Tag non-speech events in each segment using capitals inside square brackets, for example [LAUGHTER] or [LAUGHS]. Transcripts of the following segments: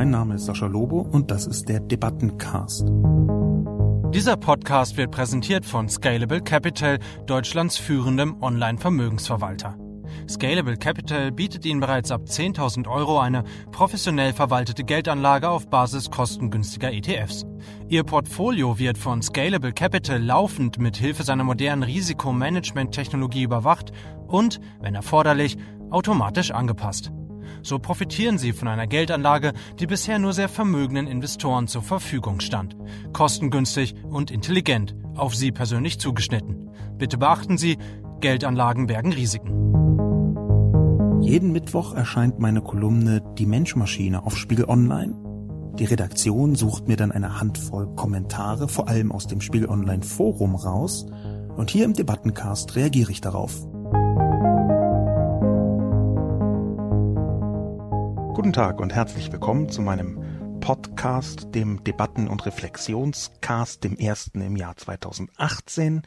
Mein Name ist Sascha Lobo und das ist der Debattencast. Dieser Podcast wird präsentiert von Scalable Capital, Deutschlands führendem Online-Vermögensverwalter. Scalable Capital bietet Ihnen bereits ab 10.000 Euro eine professionell verwaltete Geldanlage auf Basis kostengünstiger ETFs. Ihr Portfolio wird von Scalable Capital laufend mit Hilfe seiner modernen Risikomanagement-Technologie überwacht und, wenn erforderlich, automatisch angepasst. So profitieren Sie von einer Geldanlage, die bisher nur sehr vermögenden Investoren zur Verfügung stand. Kostengünstig und intelligent, auf Sie persönlich zugeschnitten. Bitte beachten Sie, Geldanlagen bergen Risiken. Jeden Mittwoch erscheint meine Kolumne Die Menschmaschine auf Spiegel Online. Die Redaktion sucht mir dann eine Handvoll Kommentare, vor allem aus dem Spiegel Online Forum raus, und hier im Debattencast reagiere ich darauf. Guten Tag und herzlich willkommen zu meinem Podcast, dem Debatten- und Reflexionscast, dem ersten im Jahr 2018.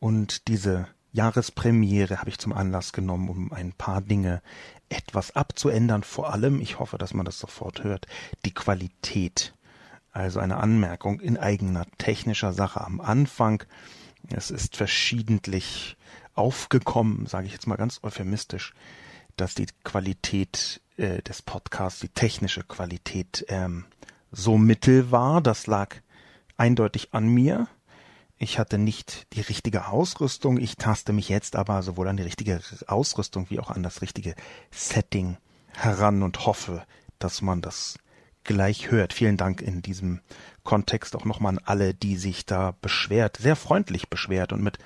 Und diese Jahrespremiere habe ich zum Anlass genommen, um ein paar Dinge etwas abzuändern. Vor allem, ich hoffe, dass man das sofort hört, die Qualität. Also eine Anmerkung in eigener technischer Sache am Anfang. Es ist verschiedentlich aufgekommen, sage ich jetzt mal ganz euphemistisch, dass die Qualität äh, des Podcasts, die technische Qualität ähm, so mittel war. Das lag eindeutig an mir. Ich hatte nicht die richtige Ausrüstung. Ich taste mich jetzt aber sowohl an die richtige Ausrüstung wie auch an das richtige Setting heran und hoffe, dass man das gleich hört. Vielen Dank in diesem Kontext auch nochmal an alle, die sich da beschwert, sehr freundlich beschwert und mit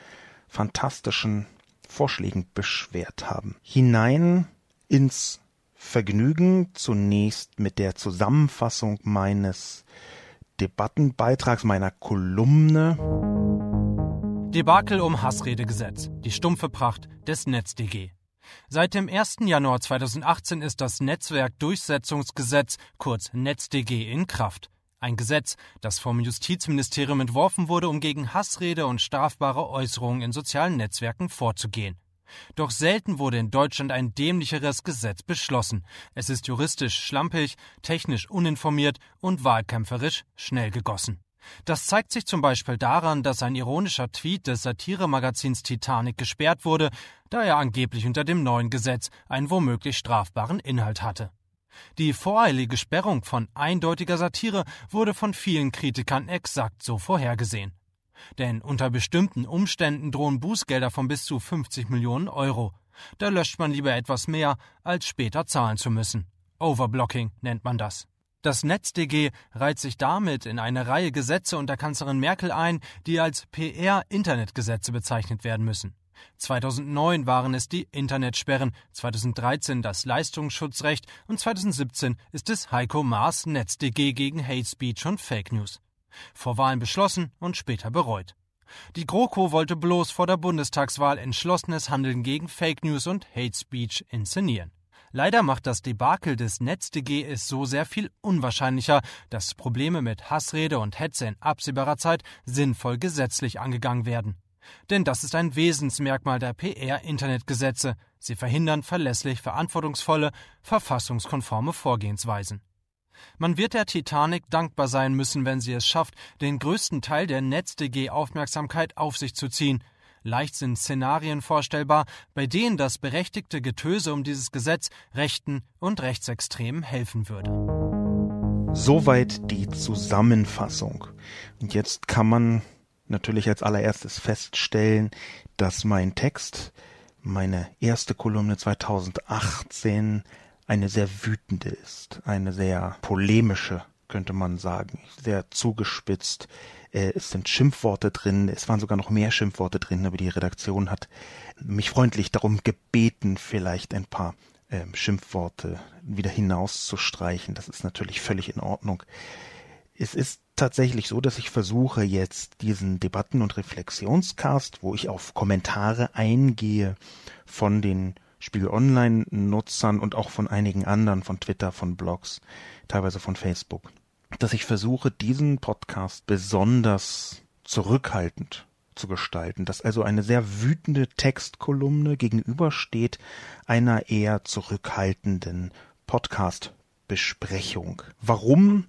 fantastischen Vorschlägen beschwert haben. Hinein ins Vergnügen zunächst mit der Zusammenfassung meines Debattenbeitrags meiner Kolumne. Debakel um Hassredegesetz. Die stumpfe Pracht des NetzDG. Seit dem 1. Januar 2018 ist das Netzwerkdurchsetzungsgesetz, kurz NetzDG, in Kraft. Ein Gesetz, das vom Justizministerium entworfen wurde, um gegen Hassrede und strafbare Äußerungen in sozialen Netzwerken vorzugehen. Doch selten wurde in Deutschland ein dämlicheres Gesetz beschlossen. Es ist juristisch schlampig, technisch uninformiert und wahlkämpferisch schnell gegossen. Das zeigt sich zum Beispiel daran, dass ein ironischer Tweet des Satiremagazins Titanic gesperrt wurde, da er angeblich unter dem neuen Gesetz einen womöglich strafbaren Inhalt hatte. Die voreilige Sperrung von eindeutiger Satire wurde von vielen Kritikern exakt so vorhergesehen. Denn unter bestimmten Umständen drohen Bußgelder von bis zu 50 Millionen Euro. Da löscht man lieber etwas mehr, als später zahlen zu müssen. Overblocking nennt man das. Das NetzDG reiht sich damit in eine Reihe Gesetze unter Kanzlerin Merkel ein, die als PR-Internetgesetze bezeichnet werden müssen. 2009 waren es die Internetsperren, 2013 das Leistungsschutzrecht und 2017 ist es Heiko Maas NetzDG gegen Hate Speech und Fake News vor Wahlen beschlossen und später bereut. Die GroKo wollte bloß vor der Bundestagswahl entschlossenes Handeln gegen Fake News und Hate Speech inszenieren. Leider macht das Debakel des NetzDG es so sehr viel unwahrscheinlicher, dass Probleme mit Hassrede und Hetze in absehbarer Zeit sinnvoll gesetzlich angegangen werden. Denn das ist ein Wesensmerkmal der PR-Internetgesetze. Sie verhindern verlässlich verantwortungsvolle, verfassungskonforme Vorgehensweisen. Man wird der Titanic dankbar sein müssen, wenn sie es schafft, den größten Teil der NetzDG-Aufmerksamkeit auf sich zu ziehen. Leicht sind Szenarien vorstellbar, bei denen das berechtigte Getöse um dieses Gesetz Rechten und Rechtsextremen helfen würde. Soweit die Zusammenfassung. Und jetzt kann man natürlich als allererstes feststellen, dass mein Text, meine erste Kolumne 2018, eine sehr wütende ist, eine sehr polemische, könnte man sagen, sehr zugespitzt. Äh, es sind Schimpfworte drin, es waren sogar noch mehr Schimpfworte drin, aber die Redaktion hat mich freundlich darum gebeten, vielleicht ein paar ähm, Schimpfworte wieder hinauszustreichen. Das ist natürlich völlig in Ordnung. Es ist tatsächlich so, dass ich versuche jetzt diesen Debatten- und Reflexionscast, wo ich auf Kommentare eingehe von den Spiegel Online-Nutzern und auch von einigen anderen, von Twitter, von Blogs, teilweise von Facebook, dass ich versuche, diesen Podcast besonders zurückhaltend zu gestalten, dass also eine sehr wütende Textkolumne gegenübersteht einer eher zurückhaltenden Podcast Besprechung. Warum?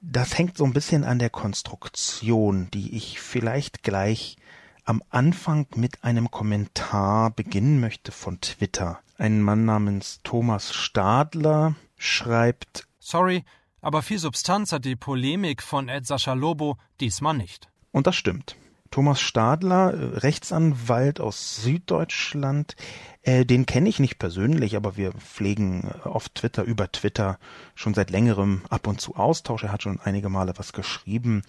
Das hängt so ein bisschen an der Konstruktion, die ich vielleicht gleich am Anfang mit einem Kommentar beginnen möchte von Twitter. Ein Mann namens Thomas Stadler schreibt Sorry, aber viel Substanz hat die Polemik von Ed Sascha Lobo diesmal nicht. Und das stimmt. Thomas Stadler, äh, Rechtsanwalt aus Süddeutschland, äh, den kenne ich nicht persönlich, aber wir pflegen äh, auf Twitter, über Twitter schon seit längerem ab und zu Austausch. Er hat schon einige Male was geschrieben.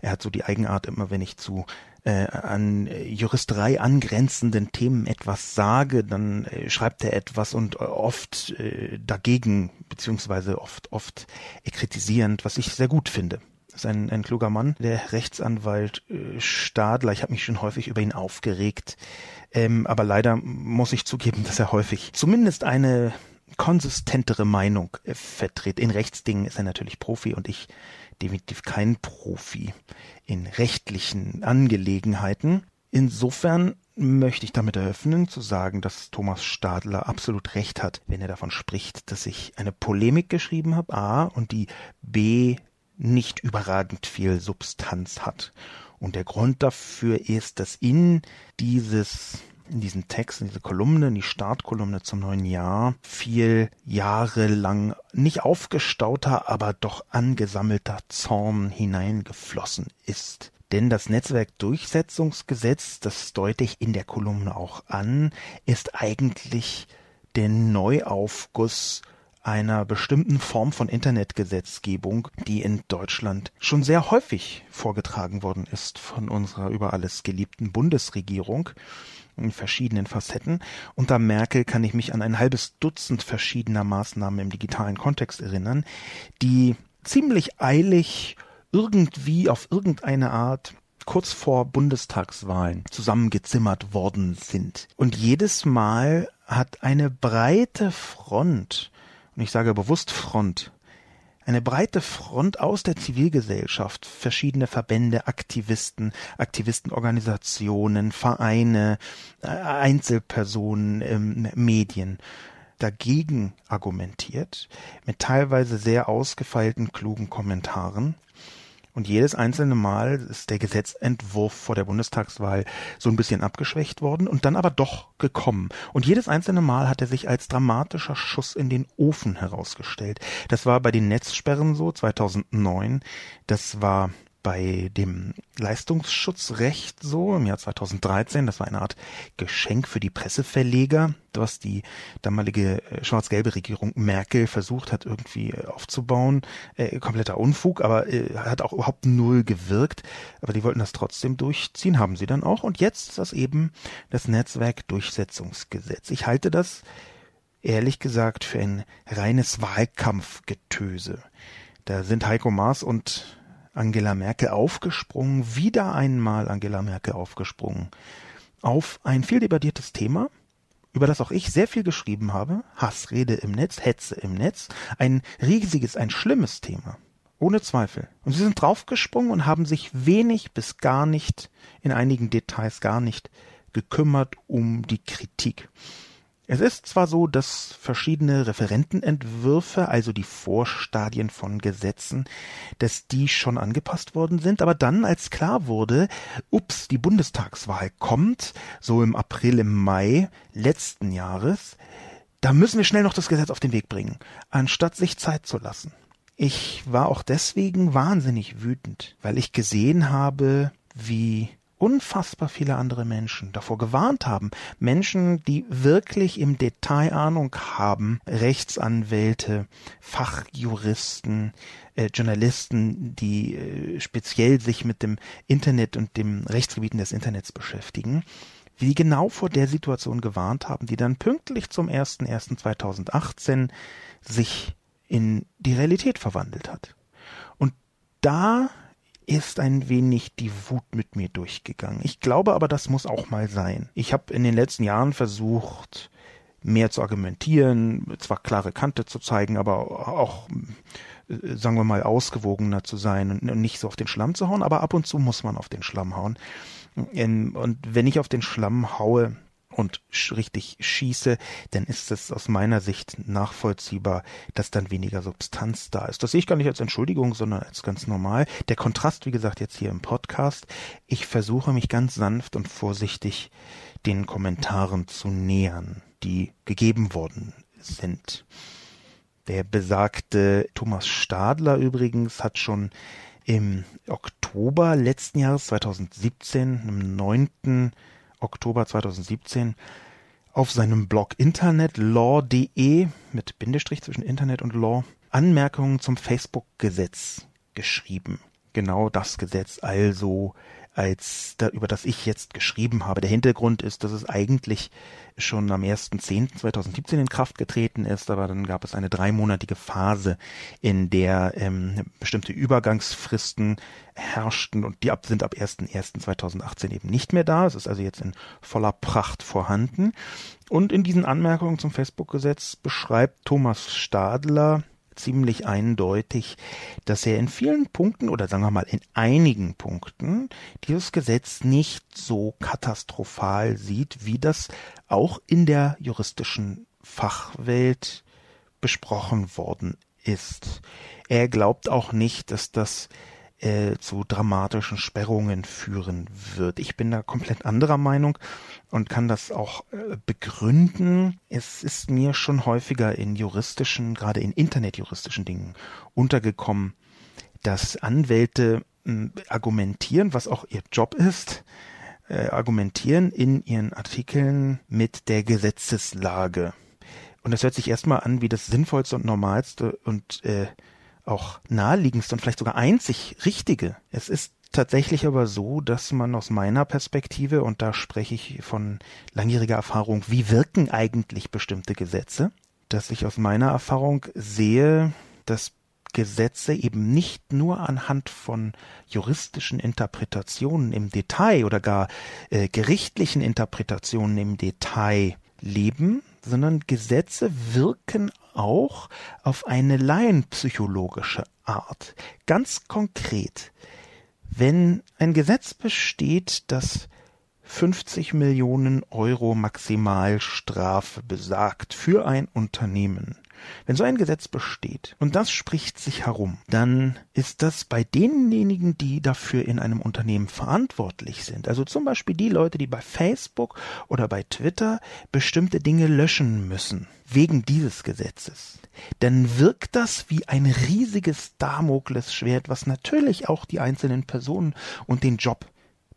Er hat so die Eigenart, immer wenn ich zu äh, an Juristerei angrenzenden Themen etwas sage, dann äh, schreibt er etwas und äh, oft äh, dagegen, beziehungsweise oft, oft kritisierend, was ich sehr gut finde. Ist ein, ein kluger Mann, der Rechtsanwalt äh, Stadler. Ich habe mich schon häufig über ihn aufgeregt, ähm, aber leider muss ich zugeben, [LAUGHS] dass er häufig zumindest eine konsistentere Meinung äh, vertritt. In Rechtsdingen ist er natürlich Profi und ich definitiv kein Profi in rechtlichen Angelegenheiten. Insofern möchte ich damit eröffnen, zu sagen, dass Thomas Stadler absolut recht hat, wenn er davon spricht, dass ich eine Polemik geschrieben habe, A, und die B nicht überragend viel Substanz hat. Und der Grund dafür ist, dass in dieses in diesen Text, in diese Kolumne, in die Startkolumne zum neuen Jahr, viel jahrelang nicht aufgestauter, aber doch angesammelter Zorn hineingeflossen ist. Denn das Netzwerkdurchsetzungsgesetz, das deute ich in der Kolumne auch an, ist eigentlich der Neuaufguss einer bestimmten Form von Internetgesetzgebung, die in Deutschland schon sehr häufig vorgetragen worden ist von unserer über alles geliebten Bundesregierung in verschiedenen Facetten. Unter Merkel kann ich mich an ein halbes Dutzend verschiedener Maßnahmen im digitalen Kontext erinnern, die ziemlich eilig irgendwie auf irgendeine Art kurz vor Bundestagswahlen zusammengezimmert worden sind. Und jedes Mal hat eine breite Front und ich sage bewusst Front, eine breite Front aus der Zivilgesellschaft, verschiedene Verbände, Aktivisten, Aktivistenorganisationen, Vereine, äh, Einzelpersonen, ähm, Medien. Dagegen argumentiert, mit teilweise sehr ausgefeilten, klugen Kommentaren und jedes einzelne Mal ist der Gesetzentwurf vor der Bundestagswahl so ein bisschen abgeschwächt worden und dann aber doch gekommen. Und jedes einzelne Mal hat er sich als dramatischer Schuss in den Ofen herausgestellt. Das war bei den Netzsperren so 2009. Das war bei dem Leistungsschutzrecht so im Jahr 2013. Das war eine Art Geschenk für die Presseverleger, was die damalige äh, schwarz-gelbe Regierung Merkel versucht hat irgendwie äh, aufzubauen. Äh, kompletter Unfug, aber äh, hat auch überhaupt null gewirkt. Aber die wollten das trotzdem durchziehen, haben sie dann auch. Und jetzt ist das eben das Netzwerkdurchsetzungsgesetz. Ich halte das ehrlich gesagt für ein reines Wahlkampfgetöse. Da sind Heiko Maas und Angela Merkel aufgesprungen, wieder einmal Angela Merkel aufgesprungen, auf ein viel debattiertes Thema, über das auch ich sehr viel geschrieben habe, Hassrede im Netz, Hetze im Netz, ein riesiges, ein schlimmes Thema, ohne Zweifel. Und sie sind draufgesprungen und haben sich wenig bis gar nicht, in einigen Details gar nicht, gekümmert um die Kritik. Es ist zwar so, dass verschiedene Referentenentwürfe, also die Vorstadien von Gesetzen, dass die schon angepasst worden sind, aber dann, als klar wurde, ups, die Bundestagswahl kommt, so im April, im Mai letzten Jahres, da müssen wir schnell noch das Gesetz auf den Weg bringen, anstatt sich Zeit zu lassen. Ich war auch deswegen wahnsinnig wütend, weil ich gesehen habe, wie unfassbar viele andere Menschen davor gewarnt haben. Menschen, die wirklich im Detail Ahnung haben, Rechtsanwälte, Fachjuristen, äh, Journalisten, die äh, speziell sich mit dem Internet und dem Rechtsgebieten des Internets beschäftigen, die genau vor der Situation gewarnt haben, die dann pünktlich zum 01.01.2018 sich in die Realität verwandelt hat. Und da ist ein wenig die Wut mit mir durchgegangen. Ich glaube aber, das muss auch mal sein. Ich habe in den letzten Jahren versucht, mehr zu argumentieren, zwar klare Kante zu zeigen, aber auch, äh, sagen wir mal, ausgewogener zu sein und nicht so auf den Schlamm zu hauen, aber ab und zu muss man auf den Schlamm hauen. Und wenn ich auf den Schlamm haue, und richtig schieße, dann ist es aus meiner Sicht nachvollziehbar, dass dann weniger Substanz da ist. Das sehe ich gar nicht als Entschuldigung, sondern als ganz normal. Der Kontrast, wie gesagt, jetzt hier im Podcast. Ich versuche mich ganz sanft und vorsichtig den Kommentaren zu nähern, die gegeben worden sind. Der besagte Thomas Stadler übrigens hat schon im Oktober letzten Jahres 2017, am 9. Oktober 2017 auf seinem Blog internetlaw.de mit Bindestrich zwischen Internet und Law Anmerkungen zum Facebook-Gesetz geschrieben. Genau das Gesetz also als da, über das ich jetzt geschrieben habe. Der Hintergrund ist, dass es eigentlich schon am 1.10.2017 in Kraft getreten ist, aber dann gab es eine dreimonatige Phase, in der ähm, bestimmte Übergangsfristen herrschten und die ab, sind ab 1.1.2018 eben nicht mehr da. Es ist also jetzt in voller Pracht vorhanden. Und in diesen Anmerkungen zum Facebook-Gesetz beschreibt Thomas Stadler ziemlich eindeutig, dass er in vielen Punkten oder sagen wir mal in einigen Punkten dieses Gesetz nicht so katastrophal sieht, wie das auch in der juristischen Fachwelt besprochen worden ist. Er glaubt auch nicht, dass das äh, zu dramatischen Sperrungen führen wird. Ich bin da komplett anderer Meinung und kann das auch äh, begründen. Es ist mir schon häufiger in juristischen, gerade in internetjuristischen Dingen untergekommen, dass Anwälte äh, argumentieren, was auch ihr Job ist, äh, argumentieren in ihren Artikeln mit der Gesetzeslage. Und das hört sich erstmal an wie das Sinnvollste und Normalste und äh, auch naheliegendste und vielleicht sogar einzig richtige. Es ist tatsächlich aber so, dass man aus meiner Perspektive, und da spreche ich von langjähriger Erfahrung, wie wirken eigentlich bestimmte Gesetze, dass ich aus meiner Erfahrung sehe, dass Gesetze eben nicht nur anhand von juristischen Interpretationen im Detail oder gar äh, gerichtlichen Interpretationen im Detail leben, sondern Gesetze wirken auch auf eine laienpsychologische Art. Ganz konkret, wenn ein Gesetz besteht, das 50 Millionen Euro Maximalstrafe besagt für ein Unternehmen, wenn so ein Gesetz besteht und das spricht sich herum, dann ist das bei denjenigen, die dafür in einem Unternehmen verantwortlich sind, also zum Beispiel die Leute, die bei Facebook oder bei Twitter bestimmte Dinge löschen müssen, wegen dieses Gesetzes, dann wirkt das wie ein riesiges Damoklesschwert, was natürlich auch die einzelnen Personen und den Job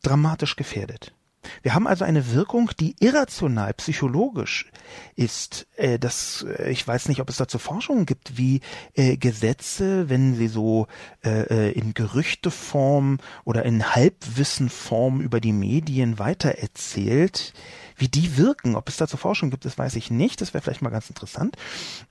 dramatisch gefährdet. Wir haben also eine Wirkung, die irrational, psychologisch ist. Äh, das, äh, ich weiß nicht, ob es dazu Forschungen gibt, wie äh, Gesetze, wenn sie so äh, äh, in Gerüchteform oder in Halbwissenform über die Medien weitererzählt, wie die wirken. Ob es dazu Forschung gibt, das weiß ich nicht. Das wäre vielleicht mal ganz interessant.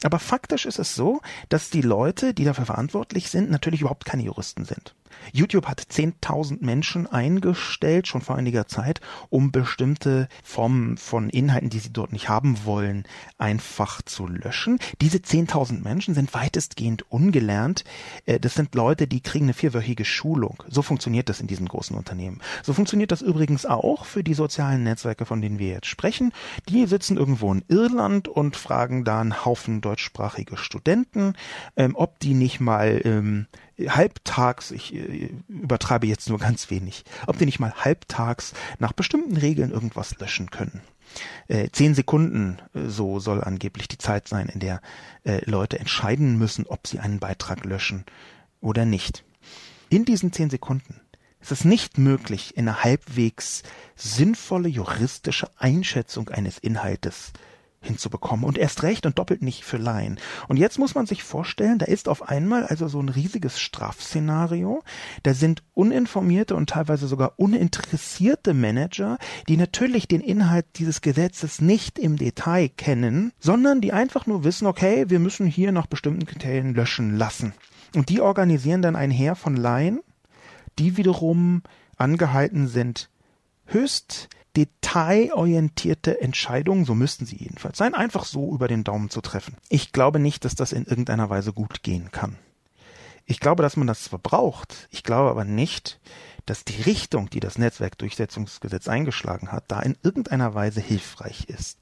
Aber faktisch ist es so, dass die Leute, die dafür verantwortlich sind, natürlich überhaupt keine Juristen sind. YouTube hat 10.000 Menschen eingestellt, schon vor einiger Zeit, um bestimmte Formen von Inhalten, die sie dort nicht haben wollen, einfach zu löschen. Diese 10.000 Menschen sind weitestgehend ungelernt. Äh, das sind Leute, die kriegen eine vierwöchige Schulung. So funktioniert das in diesen großen Unternehmen. So funktioniert das übrigens auch für die sozialen Netzwerke, von denen wir jetzt sprechen. Die sitzen irgendwo in Irland und fragen da einen Haufen deutschsprachige Studenten, ähm, ob die nicht mal ähm, halbtags, ich äh, übertreibe jetzt nur ganz wenig, ob die nicht mal halbtags nach bestimmten Regeln irgendwas löschen können. Äh, zehn Sekunden, äh, so soll angeblich die Zeit sein, in der äh, Leute entscheiden müssen, ob sie einen Beitrag löschen oder nicht. In diesen zehn Sekunden ist es nicht möglich, eine halbwegs sinnvolle juristische Einschätzung eines Inhaltes hinzubekommen und erst recht und doppelt nicht für Laien. Und jetzt muss man sich vorstellen, da ist auf einmal also so ein riesiges Strafszenario. Da sind uninformierte und teilweise sogar uninteressierte Manager, die natürlich den Inhalt dieses Gesetzes nicht im Detail kennen, sondern die einfach nur wissen, okay, wir müssen hier nach bestimmten Kriterien löschen lassen. Und die organisieren dann ein Heer von Laien, die wiederum angehalten sind, höchst detailorientierte Entscheidungen, so müssten sie jedenfalls sein, einfach so über den Daumen zu treffen. Ich glaube nicht, dass das in irgendeiner Weise gut gehen kann. Ich glaube, dass man das zwar braucht, ich glaube aber nicht, dass die Richtung, die das Netzwerkdurchsetzungsgesetz eingeschlagen hat, da in irgendeiner Weise hilfreich ist.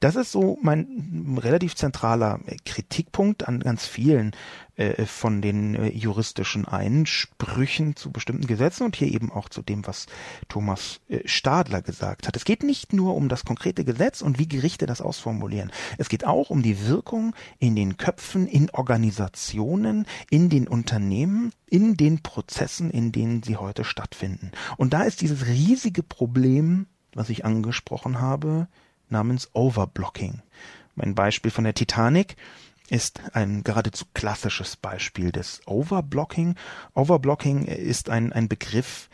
Das ist so mein relativ zentraler Kritikpunkt an ganz vielen äh, von den äh, juristischen Einsprüchen zu bestimmten Gesetzen und hier eben auch zu dem, was Thomas äh, Stadler gesagt hat. Es geht nicht nur um das konkrete Gesetz und wie Gerichte das ausformulieren. Es geht auch um die Wirkung in den Köpfen, in Organisationen, in den Unternehmen, in den Prozessen, in denen sie heute stattfinden. Und da ist dieses riesige Problem, was ich angesprochen habe, namens Overblocking. Mein Beispiel von der Titanic ist ein geradezu klassisches Beispiel des Overblocking. Overblocking ist ein, ein Begriff,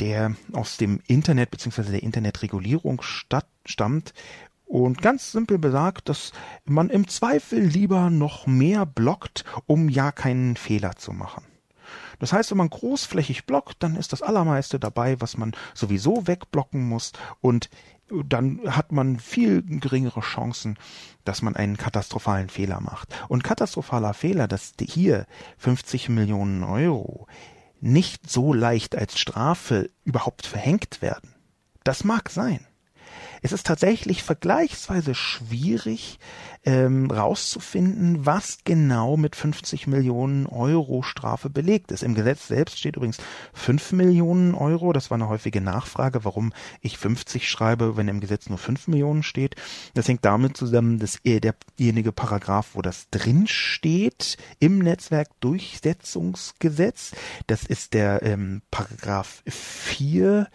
der aus dem Internet bzw. der Internetregulierung statt, stammt und ganz simpel besagt, dass man im Zweifel lieber noch mehr blockt, um ja keinen Fehler zu machen. Das heißt, wenn man großflächig blockt, dann ist das Allermeiste dabei, was man sowieso wegblocken muss und dann hat man viel geringere Chancen, dass man einen katastrophalen Fehler macht. Und katastrophaler Fehler, dass hier 50 Millionen Euro nicht so leicht als Strafe überhaupt verhängt werden, das mag sein. Es ist tatsächlich vergleichsweise schwierig ähm, rauszufinden, was genau mit 50 Millionen Euro Strafe belegt ist. Im Gesetz selbst steht übrigens 5 Millionen Euro. Das war eine häufige Nachfrage, warum ich 50 schreibe, wenn im Gesetz nur 5 Millionen steht. Das hängt damit zusammen, dass derjenige Paragraph, wo das drin steht, im Netzwerkdurchsetzungsgesetz, das ist der ähm, Paragraph 4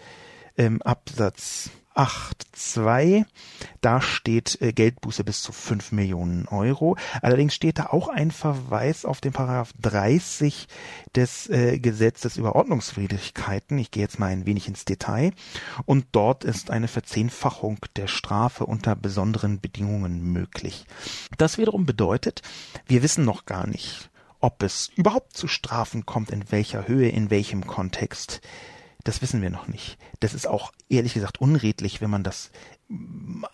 ähm, Absatz 8.2. Da steht äh, Geldbuße bis zu 5 Millionen Euro. Allerdings steht da auch ein Verweis auf den Paragraph 30 des äh, Gesetzes über Ordnungswidrigkeiten. Ich gehe jetzt mal ein wenig ins Detail. Und dort ist eine Verzehnfachung der Strafe unter besonderen Bedingungen möglich. Das wiederum bedeutet, wir wissen noch gar nicht, ob es überhaupt zu Strafen kommt, in welcher Höhe, in welchem Kontext. Das wissen wir noch nicht. Das ist auch ehrlich gesagt unredlich, wenn man das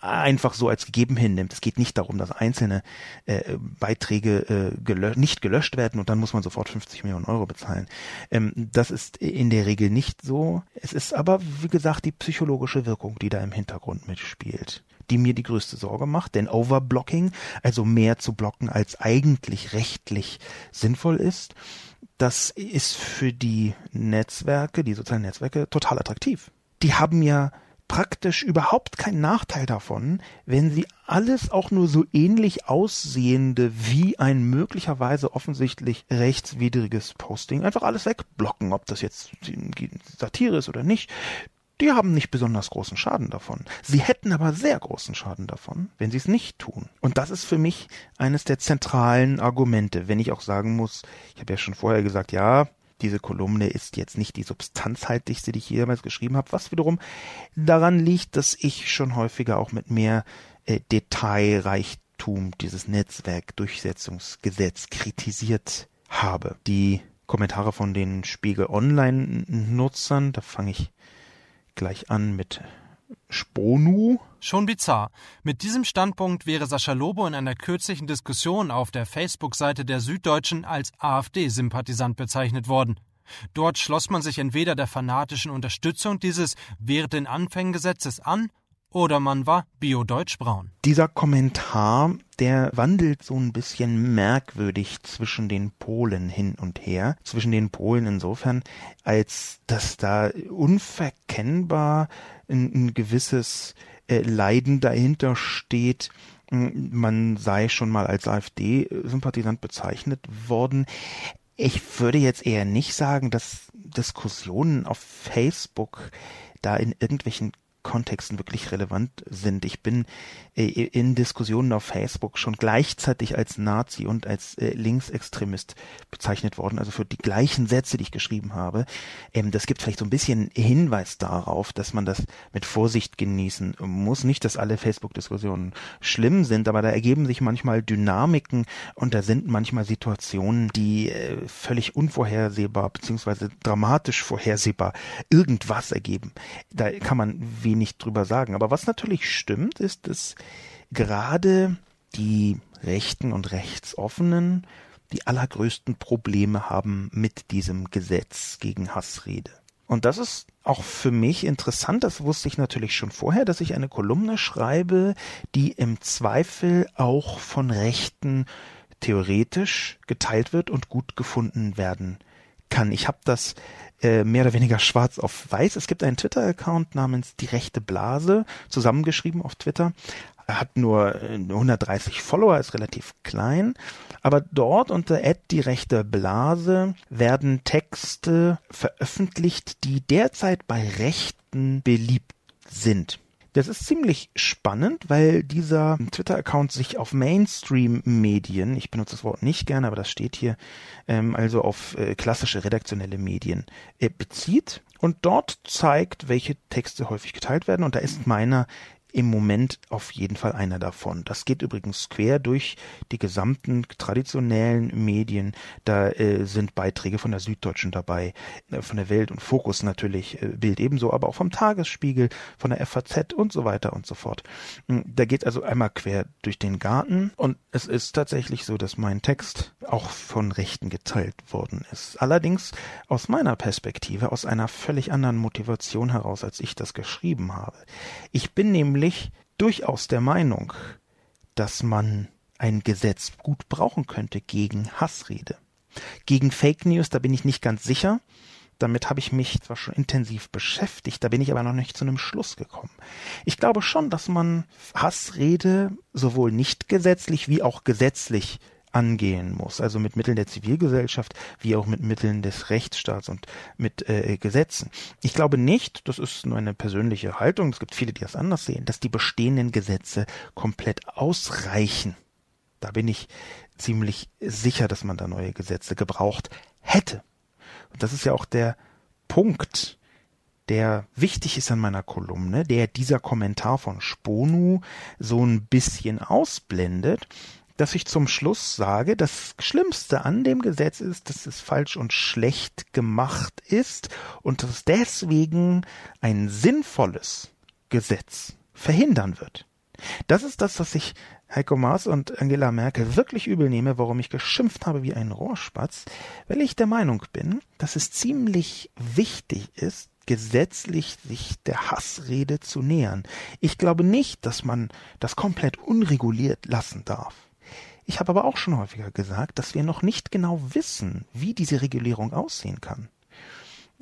einfach so als gegeben hinnimmt. Es geht nicht darum, dass einzelne äh, Beiträge äh, gelö nicht gelöscht werden und dann muss man sofort 50 Millionen Euro bezahlen. Ähm, das ist in der Regel nicht so. Es ist aber, wie gesagt, die psychologische Wirkung, die da im Hintergrund mitspielt die mir die größte Sorge macht, denn Overblocking, also mehr zu blocken, als eigentlich rechtlich sinnvoll ist, das ist für die Netzwerke, die sozialen Netzwerke, total attraktiv. Die haben ja praktisch überhaupt keinen Nachteil davon, wenn sie alles auch nur so ähnlich aussehende wie ein möglicherweise offensichtlich rechtswidriges Posting einfach alles wegblocken, ob das jetzt Satire ist oder nicht die haben nicht besonders großen Schaden davon. Sie hätten aber sehr großen Schaden davon, wenn sie es nicht tun. Und das ist für mich eines der zentralen Argumente, wenn ich auch sagen muss, ich habe ja schon vorher gesagt, ja, diese Kolumne ist jetzt nicht die substanzhaltigste, die ich jemals geschrieben habe, was wiederum daran liegt, dass ich schon häufiger auch mit mehr äh, Detailreichtum dieses Netzwerkdurchsetzungsgesetz kritisiert habe. Die Kommentare von den Spiegel Online Nutzern, da fange ich gleich an mit Sponu. Schon bizarr. Mit diesem Standpunkt wäre Sascha Lobo in einer kürzlichen Diskussion auf der Facebook-Seite der Süddeutschen als AfD-Sympathisant bezeichnet worden. Dort schloss man sich entweder der fanatischen Unterstützung dieses während den Anfängen Gesetzes an oder man war biodeutschbraun. Dieser Kommentar, der wandelt so ein bisschen merkwürdig zwischen den Polen hin und her. Zwischen den Polen insofern, als dass da unverkennbar ein, ein gewisses äh, Leiden dahinter steht, man sei schon mal als AfD-Sympathisant bezeichnet worden. Ich würde jetzt eher nicht sagen, dass Diskussionen auf Facebook da in irgendwelchen Kontexten wirklich relevant sind. Ich bin in Diskussionen auf Facebook schon gleichzeitig als Nazi und als äh, Linksextremist bezeichnet worden, also für die gleichen Sätze, die ich geschrieben habe. Ähm, das gibt vielleicht so ein bisschen Hinweis darauf, dass man das mit Vorsicht genießen muss. Nicht, dass alle Facebook-Diskussionen schlimm sind, aber da ergeben sich manchmal Dynamiken und da sind manchmal Situationen, die äh, völlig unvorhersehbar beziehungsweise dramatisch vorhersehbar irgendwas ergeben. Da kann man wenig drüber sagen. Aber was natürlich stimmt, ist, dass gerade die Rechten und Rechtsoffenen die allergrößten Probleme haben mit diesem Gesetz gegen Hassrede. Und das ist auch für mich interessant, das wusste ich natürlich schon vorher, dass ich eine Kolumne schreibe, die im Zweifel auch von Rechten theoretisch geteilt wird und gut gefunden werden kann. Ich habe das äh, mehr oder weniger schwarz auf weiß. Es gibt einen Twitter-Account namens Die rechte Blase, zusammengeschrieben auf Twitter. Hat nur 130 äh, Follower, ist relativ klein. Aber dort unter die rechte Blase werden Texte veröffentlicht, die derzeit bei Rechten beliebt sind. Das ist ziemlich spannend, weil dieser Twitter-Account sich auf Mainstream-Medien, ich benutze das Wort nicht gerne, aber das steht hier, ähm, also auf äh, klassische redaktionelle Medien äh, bezieht und dort zeigt, welche Texte häufig geteilt werden. Und da ist meiner im Moment auf jeden Fall einer davon. Das geht übrigens quer durch die gesamten traditionellen Medien. Da äh, sind Beiträge von der Süddeutschen dabei, äh, von der Welt und Fokus natürlich, äh, Bild ebenso, aber auch vom Tagesspiegel, von der FAZ und so weiter und so fort. Hm, da geht also einmal quer durch den Garten und es ist tatsächlich so, dass mein Text auch von Rechten geteilt worden ist. Allerdings aus meiner Perspektive, aus einer völlig anderen Motivation heraus, als ich das geschrieben habe. Ich bin nämlich nämlich durchaus der Meinung, dass man ein Gesetz gut brauchen könnte gegen Hassrede. Gegen Fake News, da bin ich nicht ganz sicher. Damit habe ich mich zwar schon intensiv beschäftigt, da bin ich aber noch nicht zu einem Schluss gekommen. Ich glaube schon, dass man Hassrede sowohl nicht gesetzlich wie auch gesetzlich angehen muss, also mit Mitteln der Zivilgesellschaft wie auch mit Mitteln des Rechtsstaats und mit äh, Gesetzen. Ich glaube nicht, das ist nur eine persönliche Haltung, es gibt viele, die das anders sehen, dass die bestehenden Gesetze komplett ausreichen. Da bin ich ziemlich sicher, dass man da neue Gesetze gebraucht hätte. Und das ist ja auch der Punkt, der wichtig ist an meiner Kolumne, der dieser Kommentar von Sponu so ein bisschen ausblendet, dass ich zum Schluss sage, das Schlimmste an dem Gesetz ist, dass es falsch und schlecht gemacht ist und dass deswegen ein sinnvolles Gesetz verhindern wird. Das ist das, was ich Heiko Maas und Angela Merkel wirklich übel nehme, warum ich geschimpft habe wie ein Rohrspatz, weil ich der Meinung bin, dass es ziemlich wichtig ist, gesetzlich sich der Hassrede zu nähern. Ich glaube nicht, dass man das komplett unreguliert lassen darf. Ich habe aber auch schon häufiger gesagt, dass wir noch nicht genau wissen, wie diese Regulierung aussehen kann.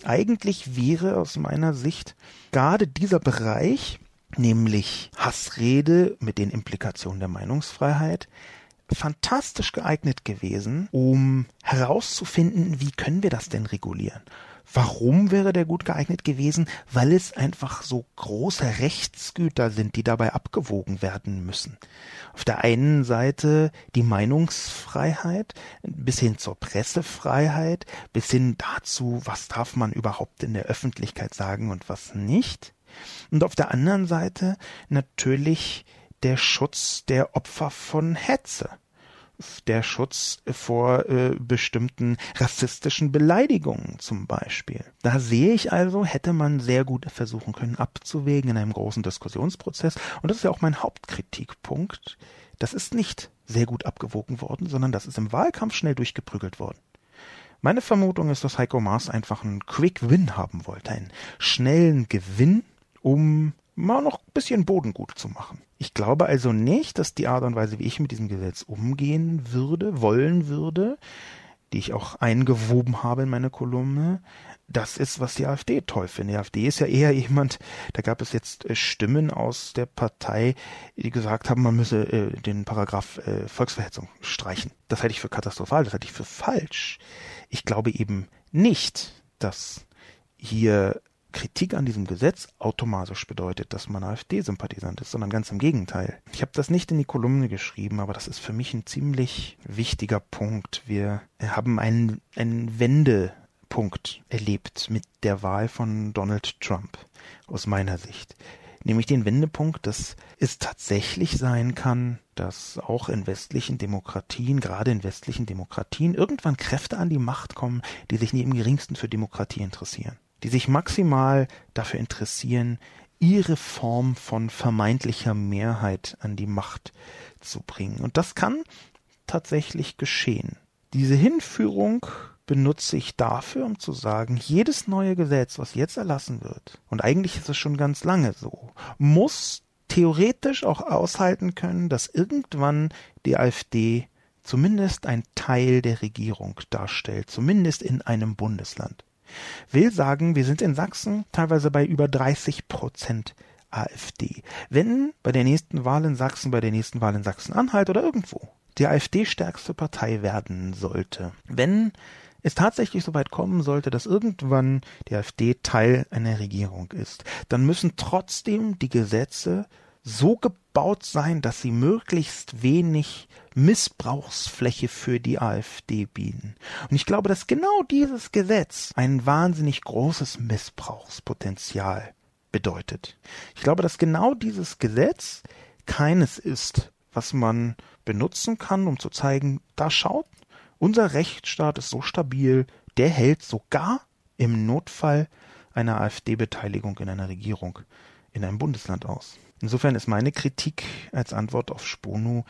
Eigentlich wäre aus meiner Sicht gerade dieser Bereich, nämlich Hassrede mit den Implikationen der Meinungsfreiheit, fantastisch geeignet gewesen, um herauszufinden, wie können wir das denn regulieren. Warum wäre der gut geeignet gewesen? Weil es einfach so große Rechtsgüter sind, die dabei abgewogen werden müssen. Auf der einen Seite die Meinungsfreiheit bis hin zur Pressefreiheit, bis hin dazu, was darf man überhaupt in der Öffentlichkeit sagen und was nicht. Und auf der anderen Seite natürlich der Schutz der Opfer von Hetze der Schutz vor äh, bestimmten rassistischen Beleidigungen zum Beispiel. Da sehe ich also, hätte man sehr gut versuchen können abzuwägen in einem großen Diskussionsprozess. Und das ist ja auch mein Hauptkritikpunkt. Das ist nicht sehr gut abgewogen worden, sondern das ist im Wahlkampf schnell durchgeprügelt worden. Meine Vermutung ist, dass Heiko Maas einfach einen Quick Win haben wollte, einen schnellen Gewinn, um mal noch ein bisschen Boden gut zu machen. Ich glaube also nicht, dass die Art und Weise, wie ich mit diesem Gesetz umgehen würde, wollen würde, die ich auch eingewoben habe in meine Kolumne, das ist, was die AfD toll findet. Die AfD ist ja eher jemand, da gab es jetzt äh, Stimmen aus der Partei, die gesagt haben, man müsse äh, den Paragraph äh, Volksverhetzung streichen. Das halte ich für katastrophal, das halte ich für falsch. Ich glaube eben nicht, dass hier Kritik an diesem Gesetz automatisch bedeutet, dass man AfD-Sympathisant ist, sondern ganz im Gegenteil. Ich habe das nicht in die Kolumne geschrieben, aber das ist für mich ein ziemlich wichtiger Punkt. Wir haben einen, einen Wendepunkt erlebt mit der Wahl von Donald Trump, aus meiner Sicht. Nämlich den Wendepunkt, dass es tatsächlich sein kann, dass auch in westlichen Demokratien, gerade in westlichen Demokratien, irgendwann Kräfte an die Macht kommen, die sich nie im geringsten für Demokratie interessieren die sich maximal dafür interessieren, ihre Form von vermeintlicher Mehrheit an die Macht zu bringen. Und das kann tatsächlich geschehen. Diese Hinführung benutze ich dafür, um zu sagen, jedes neue Gesetz, was jetzt erlassen wird, und eigentlich ist es schon ganz lange so, muss theoretisch auch aushalten können, dass irgendwann die AfD zumindest ein Teil der Regierung darstellt, zumindest in einem Bundesland. Will sagen, wir sind in Sachsen teilweise bei über 30 Prozent AfD. Wenn bei der nächsten Wahl in Sachsen, bei der nächsten Wahl in Sachsen-Anhalt oder irgendwo die AfD stärkste Partei werden sollte, wenn es tatsächlich so weit kommen sollte, dass irgendwann die AfD Teil einer Regierung ist, dann müssen trotzdem die Gesetze so gebaut sein, dass sie möglichst wenig Missbrauchsfläche für die AfD bieten. Und ich glaube, dass genau dieses Gesetz ein wahnsinnig großes Missbrauchspotenzial bedeutet. Ich glaube, dass genau dieses Gesetz keines ist, was man benutzen kann, um zu zeigen, da schaut, unser Rechtsstaat ist so stabil, der hält sogar im Notfall einer AfD-Beteiligung in einer Regierung in einem Bundesland aus. Insofern ist meine Kritik als Antwort auf Spono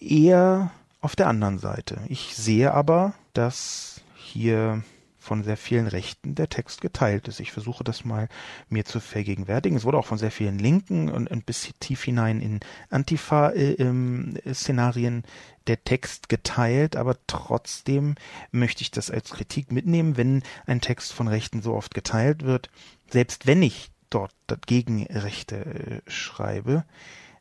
eher auf der anderen Seite. Ich sehe aber, dass hier von sehr vielen Rechten der Text geteilt ist. Ich versuche das mal mir zu vergegenwärtigen. Es wurde auch von sehr vielen Linken und ein bisschen tief hinein in Antifa-Szenarien der Text geteilt, aber trotzdem möchte ich das als Kritik mitnehmen, wenn ein Text von Rechten so oft geteilt wird. Selbst wenn ich dort gegen Rechte äh, schreibe,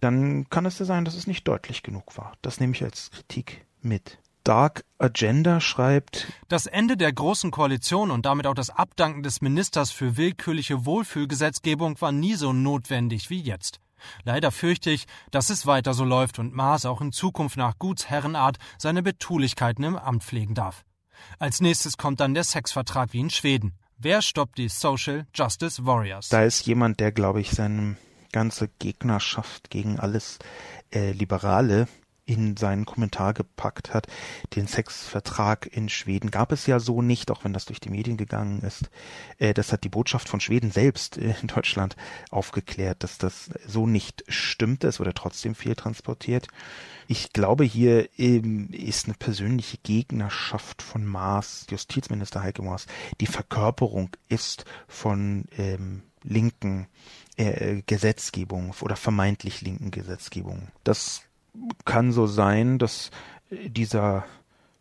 dann kann es ja sein, dass es nicht deutlich genug war. Das nehme ich als Kritik mit. Dark Agenda schreibt Das Ende der Großen Koalition und damit auch das Abdanken des Ministers für willkürliche Wohlfühlgesetzgebung war nie so notwendig wie jetzt. Leider fürchte ich, dass es weiter so läuft und Maas auch in Zukunft nach Gutsherrenart seine Betulichkeiten im Amt pflegen darf. Als nächstes kommt dann der Sexvertrag wie in Schweden. Wer stoppt die Social Justice Warriors? Da ist jemand, der, glaube ich, seine ganze Gegnerschaft gegen alles äh, Liberale in seinen Kommentar gepackt hat. Den Sexvertrag in Schweden gab es ja so nicht, auch wenn das durch die Medien gegangen ist. Äh, das hat die Botschaft von Schweden selbst äh, in Deutschland aufgeklärt, dass das so nicht stimmte. Es wurde trotzdem viel transportiert. Ich glaube, hier ähm, ist eine persönliche Gegnerschaft von Maas, Justizminister Heike Maas, die Verkörperung ist von ähm, linken äh, Gesetzgebung oder vermeintlich linken Gesetzgebung. Das kann so sein, dass dieser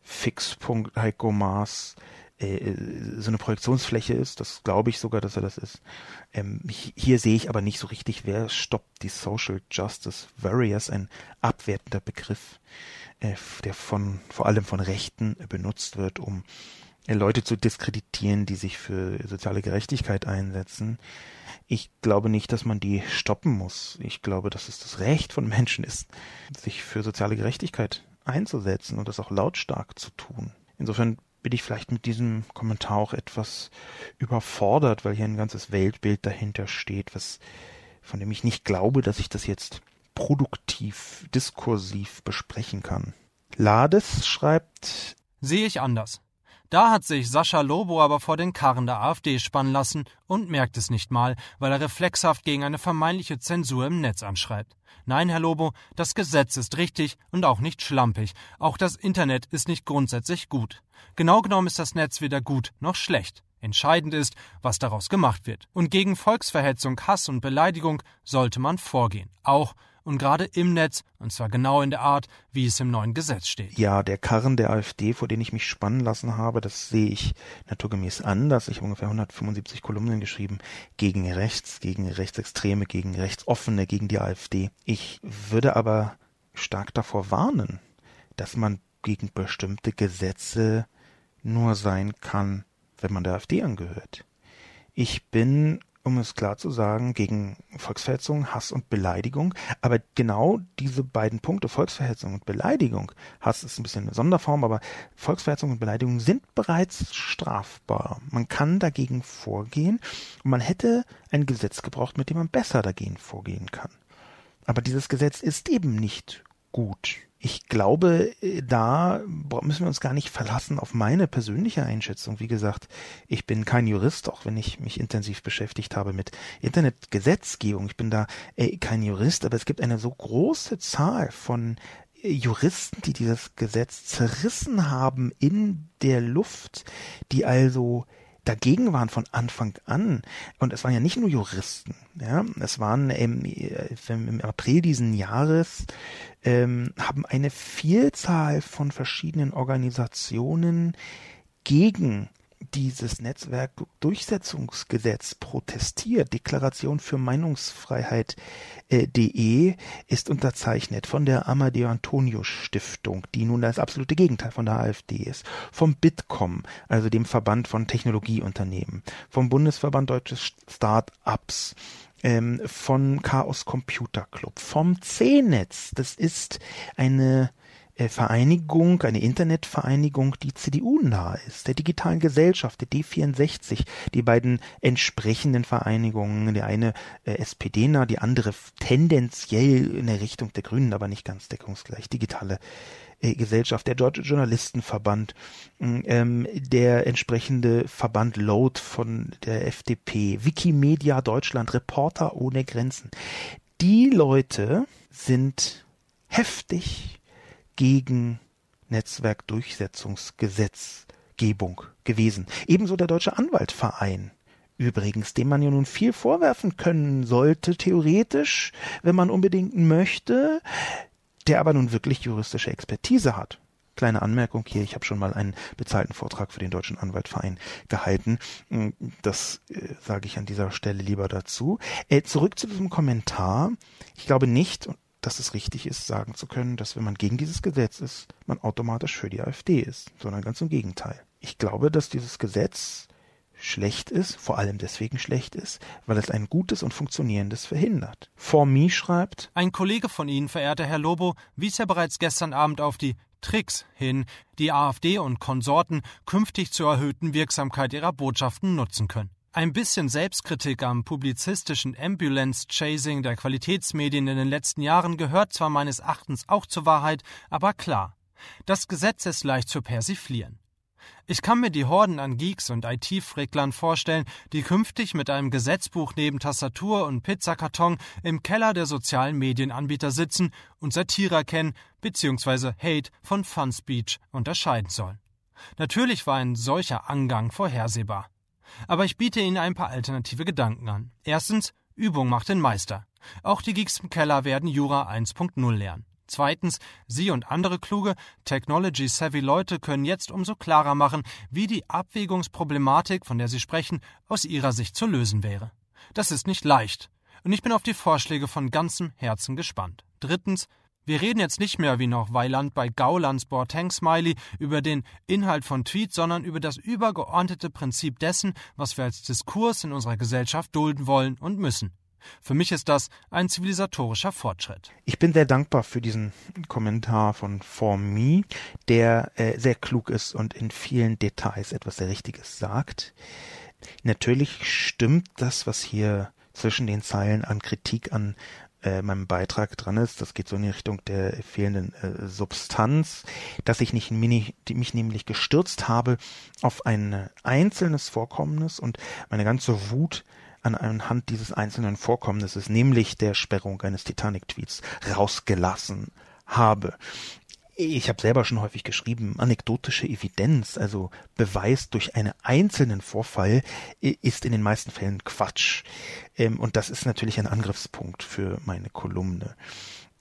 Fixpunkt Heiko Maas äh, so eine Projektionsfläche ist. Das glaube ich sogar, dass er das ist. Ähm, hier sehe ich aber nicht so richtig, wer stoppt die Social Justice Warriors, ein abwertender Begriff, äh, der von vor allem von Rechten benutzt wird, um äh, Leute zu diskreditieren, die sich für soziale Gerechtigkeit einsetzen. Ich glaube nicht, dass man die stoppen muss. Ich glaube, dass es das Recht von Menschen ist, sich für soziale Gerechtigkeit einzusetzen und das auch lautstark zu tun. Insofern bin ich vielleicht mit diesem Kommentar auch etwas überfordert, weil hier ein ganzes Weltbild dahinter steht, was von dem ich nicht glaube, dass ich das jetzt produktiv, diskursiv besprechen kann. Lades schreibt Sehe ich anders. Da hat sich Sascha Lobo aber vor den Karren der AfD spannen lassen und merkt es nicht mal, weil er reflexhaft gegen eine vermeintliche Zensur im Netz anschreibt. Nein, Herr Lobo, das Gesetz ist richtig und auch nicht schlampig. Auch das Internet ist nicht grundsätzlich gut. Genau genommen ist das Netz weder gut noch schlecht. Entscheidend ist, was daraus gemacht wird. Und gegen Volksverhetzung, Hass und Beleidigung sollte man vorgehen. Auch und gerade im Netz, und zwar genau in der Art, wie es im neuen Gesetz steht. Ja, der Karren der AfD, vor den ich mich spannen lassen habe, das sehe ich naturgemäß anders. Ich habe ungefähr 175 Kolumnen geschrieben gegen rechts, gegen Rechtsextreme, gegen Rechtsoffene, gegen die AfD. Ich würde aber stark davor warnen, dass man gegen bestimmte Gesetze nur sein kann, wenn man der AfD angehört. Ich bin um es klar zu sagen, gegen Volksverhetzung, Hass und Beleidigung. Aber genau diese beiden Punkte, Volksverhetzung und Beleidigung, Hass ist ein bisschen eine Sonderform, aber Volksverhetzung und Beleidigung sind bereits strafbar. Man kann dagegen vorgehen und man hätte ein Gesetz gebraucht, mit dem man besser dagegen vorgehen kann. Aber dieses Gesetz ist eben nicht gut ich glaube, äh, da müssen wir uns gar nicht verlassen auf meine persönliche Einschätzung. Wie gesagt, ich bin kein Jurist, auch wenn ich mich intensiv beschäftigt habe mit Internetgesetzgebung. Ich bin da äh, kein Jurist, aber es gibt eine so große Zahl von Juristen, die dieses Gesetz zerrissen haben in der Luft, die also dagegen waren von Anfang an. Und es waren ja nicht nur Juristen, ja, es waren im, im April diesen Jahres ähm, haben eine Vielzahl von verschiedenen Organisationen gegen dieses Netzwerkdurchsetzungsgesetz protestiert. Deklaration für Meinungsfreiheit äh, de ist unterzeichnet von der Amadeo Antonio Stiftung, die nun das absolute Gegenteil von der AfD ist, vom Bitkom, also dem Verband von Technologieunternehmen, vom Bundesverband Deutsche Start-ups, ähm, von Chaos Computer Club, vom C-Netz. Das ist eine Vereinigung, eine Internetvereinigung, die CDU nahe ist, der digitalen Gesellschaft, der D64, die beiden entsprechenden Vereinigungen, der eine äh, SPD nah, die andere tendenziell in der Richtung der Grünen, aber nicht ganz deckungsgleich, digitale äh, Gesellschaft, der Deutsche Journalistenverband, ähm, der entsprechende Verband Load von der FDP, Wikimedia Deutschland, Reporter ohne Grenzen. Die Leute sind heftig gegen Netzwerkdurchsetzungsgesetzgebung gewesen. Ebenso der Deutsche Anwaltverein. Übrigens, dem man ja nun viel vorwerfen können sollte, theoretisch, wenn man unbedingt möchte, der aber nun wirklich juristische Expertise hat. Kleine Anmerkung hier, ich habe schon mal einen bezahlten Vortrag für den Deutschen Anwaltverein gehalten. Das äh, sage ich an dieser Stelle lieber dazu. Äh, zurück zu diesem Kommentar. Ich glaube nicht, dass es richtig ist, sagen zu können, dass wenn man gegen dieses Gesetz ist, man automatisch für die AfD ist, sondern ganz im Gegenteil. Ich glaube, dass dieses Gesetz schlecht ist, vor allem deswegen schlecht ist, weil es ein gutes und funktionierendes verhindert. Formi schreibt Ein Kollege von Ihnen, verehrter Herr Lobo, wies ja bereits gestern Abend auf die Tricks hin, die AfD und Konsorten künftig zur erhöhten Wirksamkeit ihrer Botschaften nutzen können. Ein bisschen Selbstkritik am publizistischen Ambulance-Chasing der Qualitätsmedien in den letzten Jahren gehört zwar meines Erachtens auch zur Wahrheit, aber klar, das Gesetz ist leicht zu persiflieren. Ich kann mir die Horden an Geeks und IT-Fricklern vorstellen, die künftig mit einem Gesetzbuch neben Tastatur und Pizzakarton im Keller der sozialen Medienanbieter sitzen und Satire kennen bzw. Hate von Fun Speech unterscheiden sollen. Natürlich war ein solcher Angang vorhersehbar. Aber ich biete Ihnen ein paar alternative Gedanken an. Erstens, Übung macht den Meister. Auch die Geeks im Keller werden Jura 1.0 lernen. Zweitens, Sie und andere kluge, technology-savvy Leute können jetzt umso klarer machen, wie die Abwägungsproblematik, von der Sie sprechen, aus Ihrer Sicht zu lösen wäre. Das ist nicht leicht. Und ich bin auf die Vorschläge von ganzem Herzen gespannt. Drittens, wir reden jetzt nicht mehr wie noch Weiland bei Gaulands Boateng Smiley über den Inhalt von Tweets, sondern über das übergeordnete Prinzip dessen, was wir als Diskurs in unserer Gesellschaft dulden wollen und müssen. Für mich ist das ein zivilisatorischer Fortschritt. Ich bin sehr dankbar für diesen Kommentar von For Me, der äh, sehr klug ist und in vielen Details etwas sehr Richtiges sagt. Natürlich stimmt das, was hier zwischen den Zeilen an Kritik an äh, meinem Beitrag dran ist. Das geht so in die Richtung der fehlenden äh, Substanz, dass ich nicht mini, mich nämlich gestürzt habe auf ein einzelnes Vorkommnis und meine ganze Wut an anhand dieses einzelnen Vorkommnisses, nämlich der Sperrung eines Titanic-Tweets, rausgelassen habe ich habe selber schon häufig geschrieben, anekdotische Evidenz, also Beweis durch einen einzelnen Vorfall, ist in den meisten Fällen Quatsch. Ähm, und das ist natürlich ein Angriffspunkt für meine Kolumne.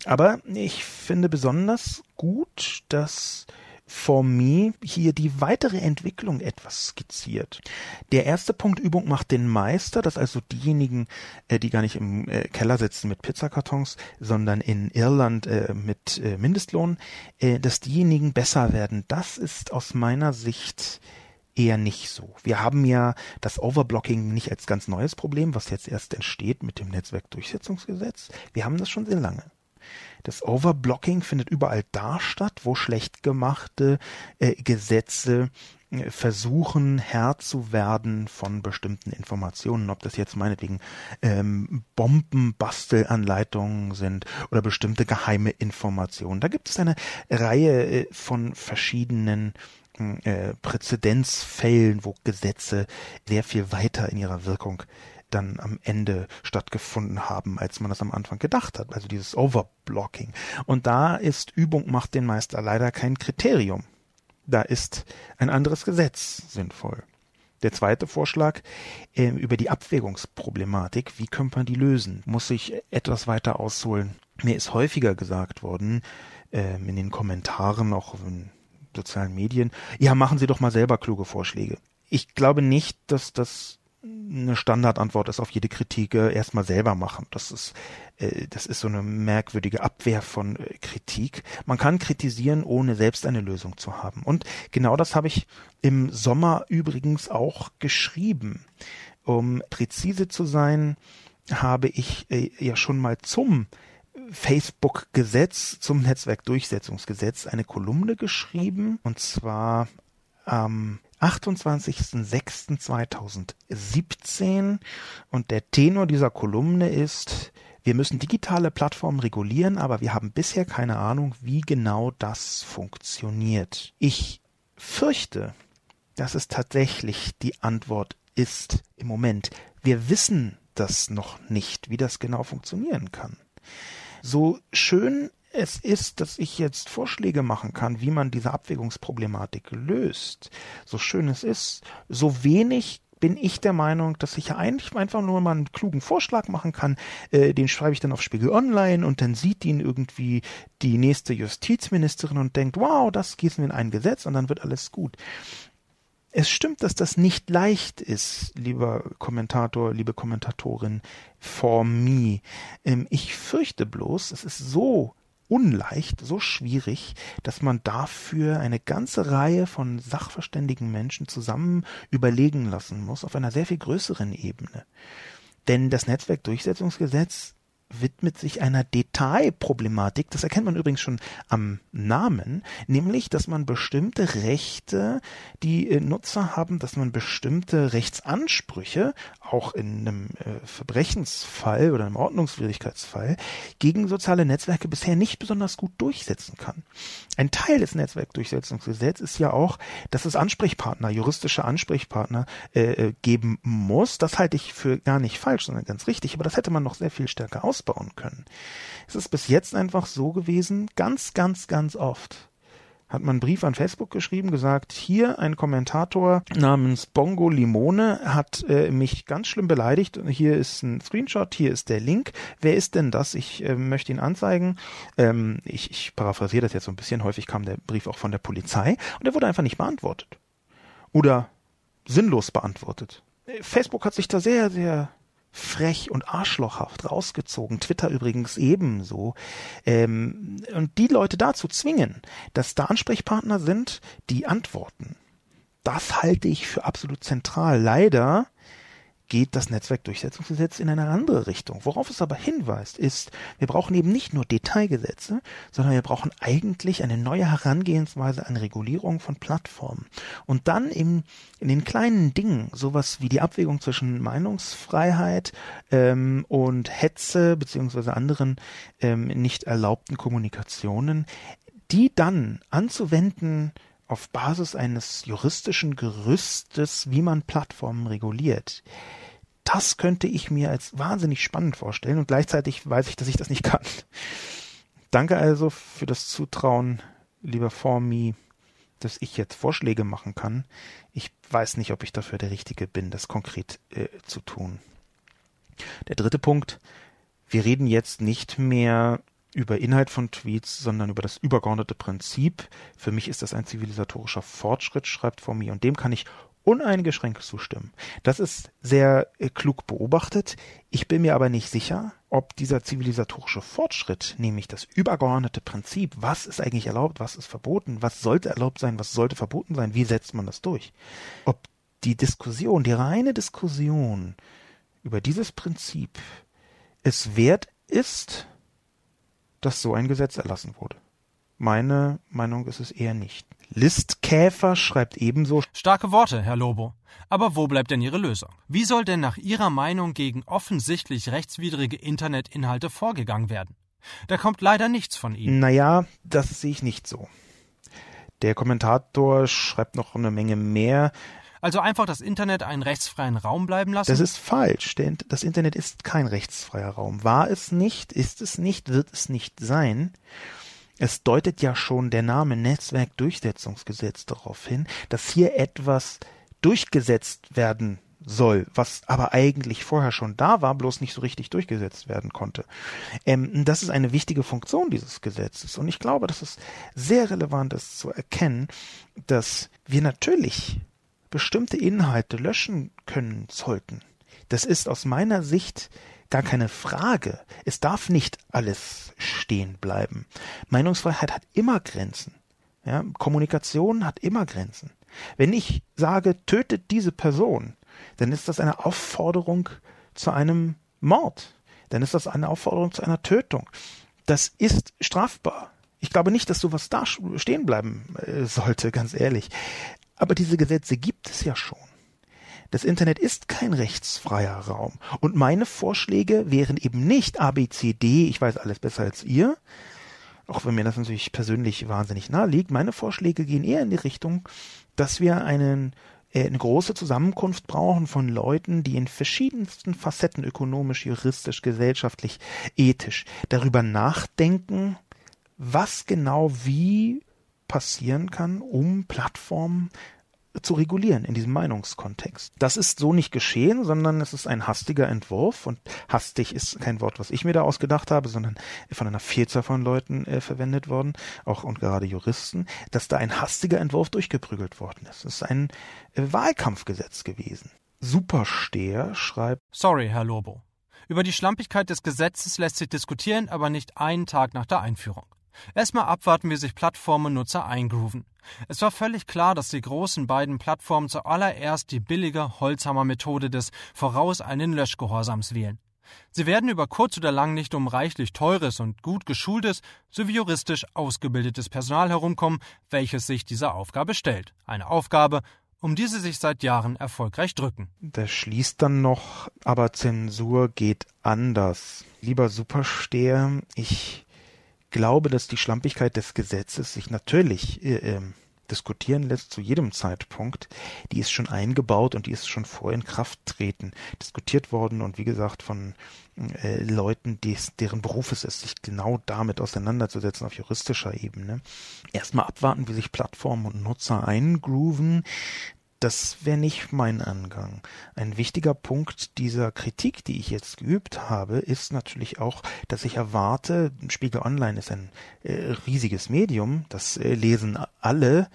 Aber ich finde besonders gut, dass for me hier die weitere Entwicklung etwas skizziert. Der erste Punkt Übung macht den Meister, dass also diejenigen, äh, die gar nicht im äh, Keller sitzen mit Pizzakartons, sondern in Irland äh, mit äh, Mindestlohn, äh, dass diejenigen besser werden. Das ist aus meiner Sicht eher nicht so. Wir haben ja das Overblocking nicht als ganz neues Problem, was jetzt erst entsteht mit dem Netzwerkdurchsetzungsgesetz. Wir haben das schon sehr lange. Das Overblocking findet überall da statt, wo schlecht gemachte äh, Gesetze äh, versuchen Herr zu werden von bestimmten Informationen, ob das jetzt meinetwegen ähm, Bombenbastelanleitungen sind oder bestimmte geheime Informationen. Da gibt es eine Reihe äh, von verschiedenen äh, Präzedenzfällen, wo Gesetze sehr viel weiter in ihrer Wirkung dann am Ende stattgefunden haben, als man das am Anfang gedacht hat. Also dieses Overblocking. Und da ist Übung macht den Meister leider kein Kriterium. Da ist ein anderes Gesetz sinnvoll. Der zweite Vorschlag äh, über die Abwägungsproblematik. Wie könnte man die lösen? Muss ich etwas weiter ausholen? Mir ist häufiger gesagt worden, äh, in den Kommentaren, auch in sozialen Medien, ja, machen Sie doch mal selber kluge Vorschläge. Ich glaube nicht, dass das eine Standardantwort ist auf jede Kritik äh, erstmal selber machen. Das ist, äh, das ist so eine merkwürdige Abwehr von äh, Kritik. Man kann kritisieren, ohne selbst eine Lösung zu haben. Und genau das habe ich im Sommer übrigens auch geschrieben. Um präzise zu sein, habe ich ja schon mal zum Facebook-Gesetz, zum Netzwerkdurchsetzungsgesetz eine Kolumne geschrieben. Und zwar am 28.06.2017 und der Tenor dieser Kolumne ist, wir müssen digitale Plattformen regulieren, aber wir haben bisher keine Ahnung, wie genau das funktioniert. Ich fürchte, dass es tatsächlich die Antwort ist im Moment. Wir wissen das noch nicht, wie das genau funktionieren kann. So schön es ist, dass ich jetzt Vorschläge machen kann, wie man diese Abwägungsproblematik löst, so schön es ist, so wenig bin ich der Meinung, dass ich ja eigentlich einfach nur mal einen klugen Vorschlag machen kann. Äh, den schreibe ich dann auf Spiegel Online und dann sieht ihn irgendwie die nächste Justizministerin und denkt, wow, das gießen wir in ein Gesetz und dann wird alles gut. Es stimmt, dass das nicht leicht ist, lieber Kommentator, liebe Kommentatorin, for me. Ähm, ich fürchte bloß, es ist so unleicht, so schwierig, dass man dafür eine ganze Reihe von sachverständigen Menschen zusammen überlegen lassen muss, auf einer sehr viel größeren Ebene. Denn das Netzwerkdurchsetzungsgesetz widmet sich einer Detailproblematik. Das erkennt man übrigens schon am Namen, nämlich, dass man bestimmte Rechte, die äh, Nutzer haben, dass man bestimmte Rechtsansprüche, auch in einem äh, Verbrechensfall oder einem Ordnungswidrigkeitsfall, gegen soziale Netzwerke bisher nicht besonders gut durchsetzen kann. Ein Teil des Netzwerkdurchsetzungsgesetzes ist ja auch, dass es Ansprechpartner, juristische Ansprechpartner äh, äh, geben muss. Das halte ich für gar nicht falsch, sondern ganz richtig, aber das hätte man noch sehr viel stärker aus ausbauen können. Es ist bis jetzt einfach so gewesen, ganz, ganz, ganz oft hat man einen Brief an Facebook geschrieben, gesagt, hier ein Kommentator namens Bongo Limone hat äh, mich ganz schlimm beleidigt. Hier ist ein Screenshot, hier ist der Link. Wer ist denn das? Ich äh, möchte ihn anzeigen. Ähm, ich, ich paraphrasiere das jetzt so ein bisschen. Häufig kam der Brief auch von der Polizei und er wurde einfach nicht beantwortet. Oder sinnlos beantwortet. Facebook hat sich da sehr, sehr frech und arschlochhaft rausgezogen. Twitter übrigens ebenso. Ähm, und die Leute dazu zwingen, dass da Ansprechpartner sind, die antworten. Das halte ich für absolut zentral. Leider geht das Netzwerkdurchsetzungsgesetz in eine andere Richtung. Worauf es aber hinweist, ist, wir brauchen eben nicht nur Detailgesetze, sondern wir brauchen eigentlich eine neue Herangehensweise an Regulierung von Plattformen. Und dann eben in den kleinen Dingen, sowas wie die Abwägung zwischen Meinungsfreiheit ähm, und Hetze beziehungsweise anderen ähm, nicht erlaubten Kommunikationen, die dann anzuwenden auf Basis eines juristischen Gerüstes, wie man Plattformen reguliert. Das könnte ich mir als wahnsinnig spannend vorstellen und gleichzeitig weiß ich, dass ich das nicht kann. Danke also für das Zutrauen, lieber Formi, dass ich jetzt Vorschläge machen kann. Ich weiß nicht, ob ich dafür der Richtige bin, das konkret äh, zu tun. Der dritte Punkt. Wir reden jetzt nicht mehr über Inhalt von Tweets, sondern über das übergeordnete Prinzip. Für mich ist das ein zivilisatorischer Fortschritt, schreibt Formi, und dem kann ich uneingeschränkt zustimmen. Das ist sehr äh, klug beobachtet. Ich bin mir aber nicht sicher, ob dieser zivilisatorische Fortschritt, nämlich das übergeordnete Prinzip, was ist eigentlich erlaubt, was ist verboten, was sollte erlaubt sein, was sollte verboten sein, wie setzt man das durch, ob die Diskussion, die reine Diskussion über dieses Prinzip es wert ist, dass so ein Gesetz erlassen wurde. Meine Meinung ist es eher nicht. Listkäfer schreibt ebenso Starke Worte, Herr Lobo. Aber wo bleibt denn Ihre Lösung? Wie soll denn nach Ihrer Meinung gegen offensichtlich rechtswidrige Internetinhalte vorgegangen werden? Da kommt leider nichts von Ihnen. Naja, das sehe ich nicht so. Der Kommentator schreibt noch eine Menge mehr. Also einfach das Internet einen rechtsfreien Raum bleiben lassen? Das ist falsch, denn das Internet ist kein rechtsfreier Raum. War es nicht, ist es nicht, wird es nicht sein. Es deutet ja schon der Name Netzwerkdurchsetzungsgesetz darauf hin, dass hier etwas durchgesetzt werden soll, was aber eigentlich vorher schon da war, bloß nicht so richtig durchgesetzt werden konnte. Ähm, das ist eine wichtige Funktion dieses Gesetzes. Und ich glaube, dass es sehr relevant ist zu erkennen, dass wir natürlich bestimmte Inhalte löschen können sollten. Das ist aus meiner Sicht gar keine Frage. Es darf nicht alles stehen bleiben. Meinungsfreiheit hat immer Grenzen. Ja, Kommunikation hat immer Grenzen. Wenn ich sage, tötet diese Person, dann ist das eine Aufforderung zu einem Mord. Dann ist das eine Aufforderung zu einer Tötung. Das ist strafbar. Ich glaube nicht, dass sowas da stehen bleiben äh, sollte, ganz ehrlich. Aber diese Gesetze gibt es ja schon. Das Internet ist kein rechtsfreier Raum. Und meine Vorschläge wären eben nicht ABCD, ich weiß alles besser als ihr, auch wenn mir das natürlich persönlich wahnsinnig nahe liegt. Meine Vorschläge gehen eher in die Richtung, dass wir einen äh, eine große Zusammenkunft brauchen von Leuten, die in verschiedensten Facetten ökonomisch, juristisch, gesellschaftlich, ethisch darüber nachdenken, was genau wie passieren kann, um Plattformen zu regulieren in diesem Meinungskontext. Das ist so nicht geschehen, sondern es ist ein hastiger Entwurf und hastig ist kein Wort, was ich mir da ausgedacht habe, sondern von einer Vielzahl von Leuten äh, verwendet worden, auch und gerade Juristen, dass da ein hastiger Entwurf durchgeprügelt worden ist. Es ist ein äh, Wahlkampfgesetz gewesen. Supersteher schreibt Sorry, Herr Lobo. Über die Schlampigkeit des Gesetzes lässt sich diskutieren, aber nicht einen Tag nach der Einführung. Erstmal abwarten, wie sich Plattformen und Nutzer eingrooven. Es war völlig klar, dass die großen beiden Plattformen zuallererst die billige Holzhammer-Methode des voraus einen Löschgehorsams wählen. Sie werden über kurz oder lang nicht um reichlich teures und gut geschultes sowie juristisch ausgebildetes Personal herumkommen, welches sich dieser Aufgabe stellt. Eine Aufgabe, um die sie sich seit Jahren erfolgreich drücken. Da schließt dann noch, aber Zensur geht anders. Lieber Supersteher, ich glaube, dass die Schlampigkeit des Gesetzes sich natürlich äh, äh, diskutieren lässt zu jedem Zeitpunkt. Die ist schon eingebaut und die ist schon vor in Kraft treten diskutiert worden und wie gesagt von äh, Leuten, dies, deren Beruf es ist, sich genau damit auseinanderzusetzen auf juristischer Ebene. Erstmal abwarten, wie sich Plattformen und Nutzer eingrooven das wäre nicht mein Angang. Ein wichtiger Punkt dieser Kritik, die ich jetzt geübt habe, ist natürlich auch, dass ich erwarte, Spiegel Online ist ein äh, riesiges Medium, das äh, lesen alle,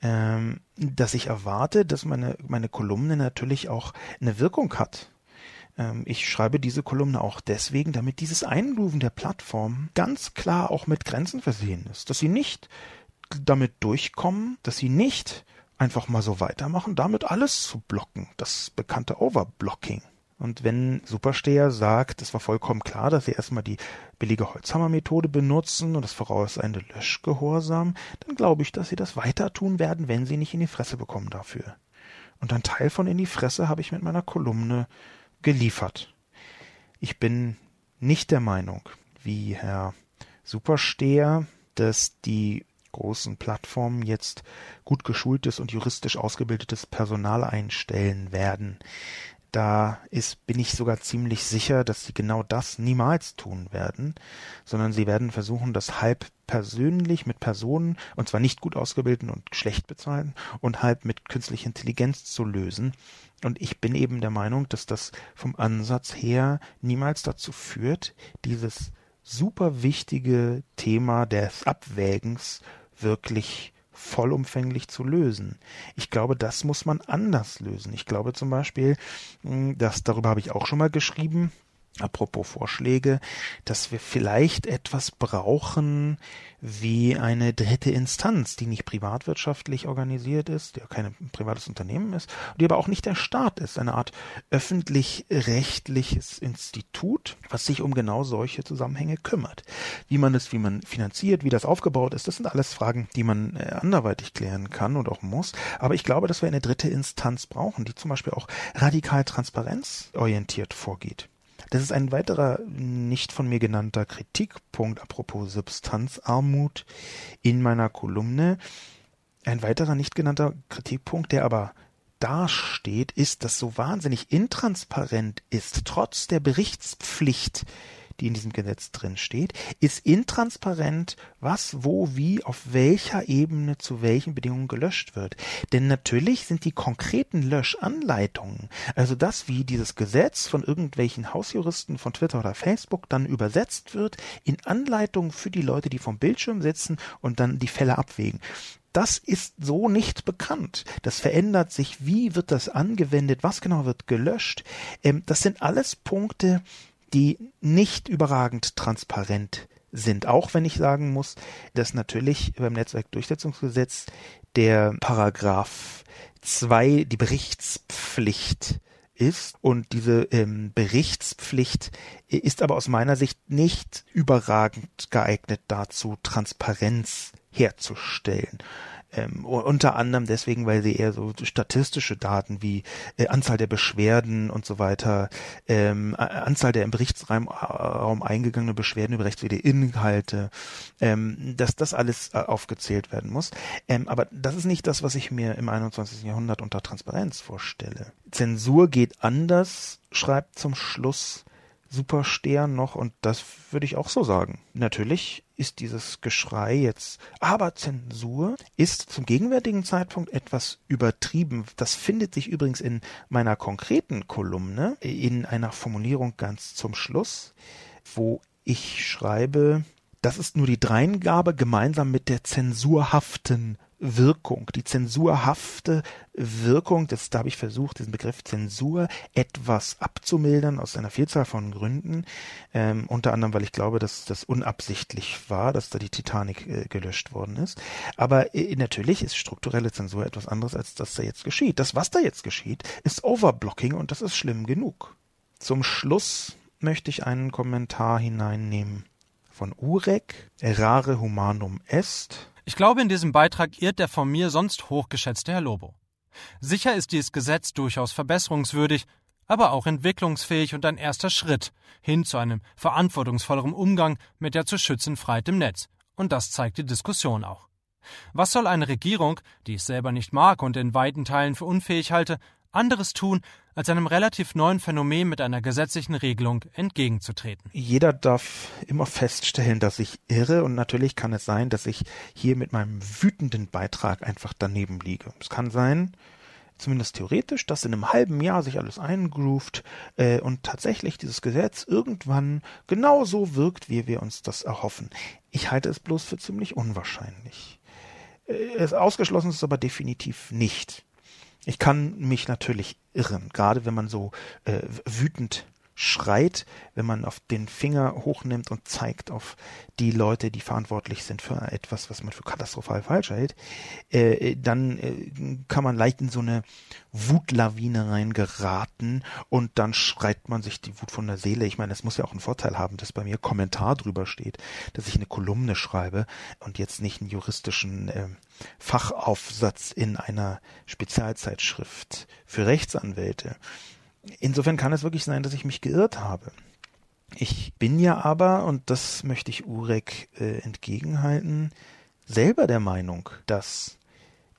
ähm, dass ich erwarte, dass meine, meine Kolumne natürlich auch eine Wirkung hat. Ähm, ich schreibe diese Kolumne auch deswegen, damit dieses Einrufen der Plattform ganz klar auch mit Grenzen versehen ist, dass sie nicht damit durchkommen, dass sie nicht einfach mal so weitermachen, damit alles zu blocken, das bekannte Overblocking. Und wenn Supersteher sagt, es war vollkommen klar, dass sie erstmal die billige Holzhammer-Methode benutzen und das vorauseilende Löschgehorsam, dann glaube ich, dass sie das weiter tun werden, wenn sie nicht in die Fresse bekommen dafür. Und ein Teil von in die Fresse habe ich mit meiner Kolumne geliefert. Ich bin nicht der Meinung, wie Herr Supersteher, dass die großen Plattformen jetzt gut geschultes und juristisch ausgebildetes Personal einstellen werden. Da ist, bin ich sogar ziemlich sicher, dass sie genau das niemals tun werden, sondern sie werden versuchen, das halb persönlich mit Personen, und zwar nicht gut ausgebildeten und schlecht bezahlten, und halb mit künstlicher Intelligenz zu lösen. Und ich bin eben der Meinung, dass das vom Ansatz her niemals dazu führt, dieses super wichtige Thema des Abwägens wirklich vollumfänglich zu lösen. Ich glaube, das muss man anders lösen. Ich glaube zum Beispiel, hm, dass darüber habe ich auch schon mal geschrieben, apropos Vorschläge, dass wir vielleicht etwas brauchen wie eine dritte Instanz, die nicht privatwirtschaftlich organisiert ist, die ja kein privates Unternehmen ist, die aber auch nicht der Staat ist, eine Art öffentlich-rechtliches Institut, was sich um genau solche Zusammenhänge kümmert. Wie man es, wie man finanziert, wie das aufgebaut ist, das sind alles Fragen, die man äh, anderweitig klären kann und auch muss. Aber ich glaube, dass wir eine dritte Instanz brauchen, die zum Beispiel auch radikal transparenzorientiert vorgeht. Das ist ein weiterer nicht von mir genannter Kritikpunkt apropos Substanzarmut in meiner Kolumne. Ein weiterer nicht genannter Kritikpunkt, der aber dasteht, ist, dass so wahnsinnig intransparent ist, trotz der Berichtspflicht, die in diesem Gesetz drin steht, ist intransparent, was, wo, wie, auf welcher Ebene zu welchen Bedingungen gelöscht wird. Denn natürlich sind die konkreten Löschanleitungen, also das, wie dieses Gesetz von irgendwelchen Hausjuristen von Twitter oder Facebook dann übersetzt wird, in Anleitungen für die Leute, die vom Bildschirm sitzen und dann die Fälle abwägen das ist so nicht bekannt. Das verändert sich. Wie wird das angewendet? Was genau wird gelöscht? Ähm, das sind alles Punkte, die nicht überragend transparent sind. Auch wenn ich sagen muss, dass natürlich beim Netzwerkdurchsetzungsgesetz der Paragraph 2 die Berichtspflicht ist und diese ähm, Berichtspflicht ist aber aus meiner Sicht nicht überragend geeignet dazu, Transparenz herzustellen. Ähm, unter anderem deswegen, weil sie eher so statistische Daten wie äh, Anzahl der Beschwerden und so weiter, ähm, Anzahl der im Berichtsraum Raum eingegangenen Beschwerden über rechtswidrige Inhalte, ähm, dass das alles äh, aufgezählt werden muss. Ähm, aber das ist nicht das, was ich mir im 21. Jahrhundert unter Transparenz vorstelle. Zensur geht anders, schreibt zum Schluss Superstern noch und das würde ich auch so sagen. Natürlich ist dieses Geschrei jetzt, aber Zensur ist zum gegenwärtigen Zeitpunkt etwas übertrieben. Das findet sich übrigens in meiner konkreten Kolumne in einer Formulierung ganz zum Schluss, wo ich schreibe, das ist nur die Dreingabe gemeinsam mit der zensurhaften Wirkung, die zensurhafte Wirkung, das, da habe ich versucht, diesen Begriff Zensur etwas abzumildern aus einer Vielzahl von Gründen, ähm, unter anderem, weil ich glaube, dass das unabsichtlich war, dass da die Titanic äh, gelöscht worden ist. Aber äh, natürlich ist strukturelle Zensur etwas anderes, als das da jetzt geschieht. Das, was da jetzt geschieht, ist Overblocking und das ist schlimm genug. Zum Schluss möchte ich einen Kommentar hineinnehmen von Urek, Errare humanum est, ich glaube, in diesem Beitrag irrt der von mir sonst hochgeschätzte Herr Lobo. Sicher ist dieses Gesetz durchaus verbesserungswürdig, aber auch entwicklungsfähig und ein erster Schritt hin zu einem verantwortungsvolleren Umgang mit der zu schützenden Freiheit im Netz. Und das zeigt die Diskussion auch. Was soll eine Regierung, die ich selber nicht mag und in weiten Teilen für unfähig halte, anderes tun, als einem relativ neuen Phänomen mit einer gesetzlichen Regelung entgegenzutreten. Jeder darf immer feststellen, dass ich irre und natürlich kann es sein, dass ich hier mit meinem wütenden Beitrag einfach daneben liege. Es kann sein, zumindest theoretisch, dass in einem halben Jahr sich alles eingroovt äh, und tatsächlich dieses Gesetz irgendwann genauso wirkt, wie wir uns das erhoffen. Ich halte es bloß für ziemlich unwahrscheinlich. Äh, es ausgeschlossen ist aber definitiv nicht. Ich kann mich natürlich irren, gerade wenn man so äh, wütend schreit, wenn man auf den Finger hochnimmt und zeigt auf die Leute, die verantwortlich sind für etwas, was man für katastrophal falsch hält, äh, dann äh, kann man leicht in so eine Wutlawine reingeraten und dann schreit man sich die Wut von der Seele. Ich meine, es muss ja auch einen Vorteil haben, dass bei mir Kommentar drüber steht, dass ich eine Kolumne schreibe und jetzt nicht einen juristischen äh, Fachaufsatz in einer Spezialzeitschrift für Rechtsanwälte. Insofern kann es wirklich sein, dass ich mich geirrt habe. Ich bin ja aber, und das möchte ich Urek äh, entgegenhalten, selber der Meinung, dass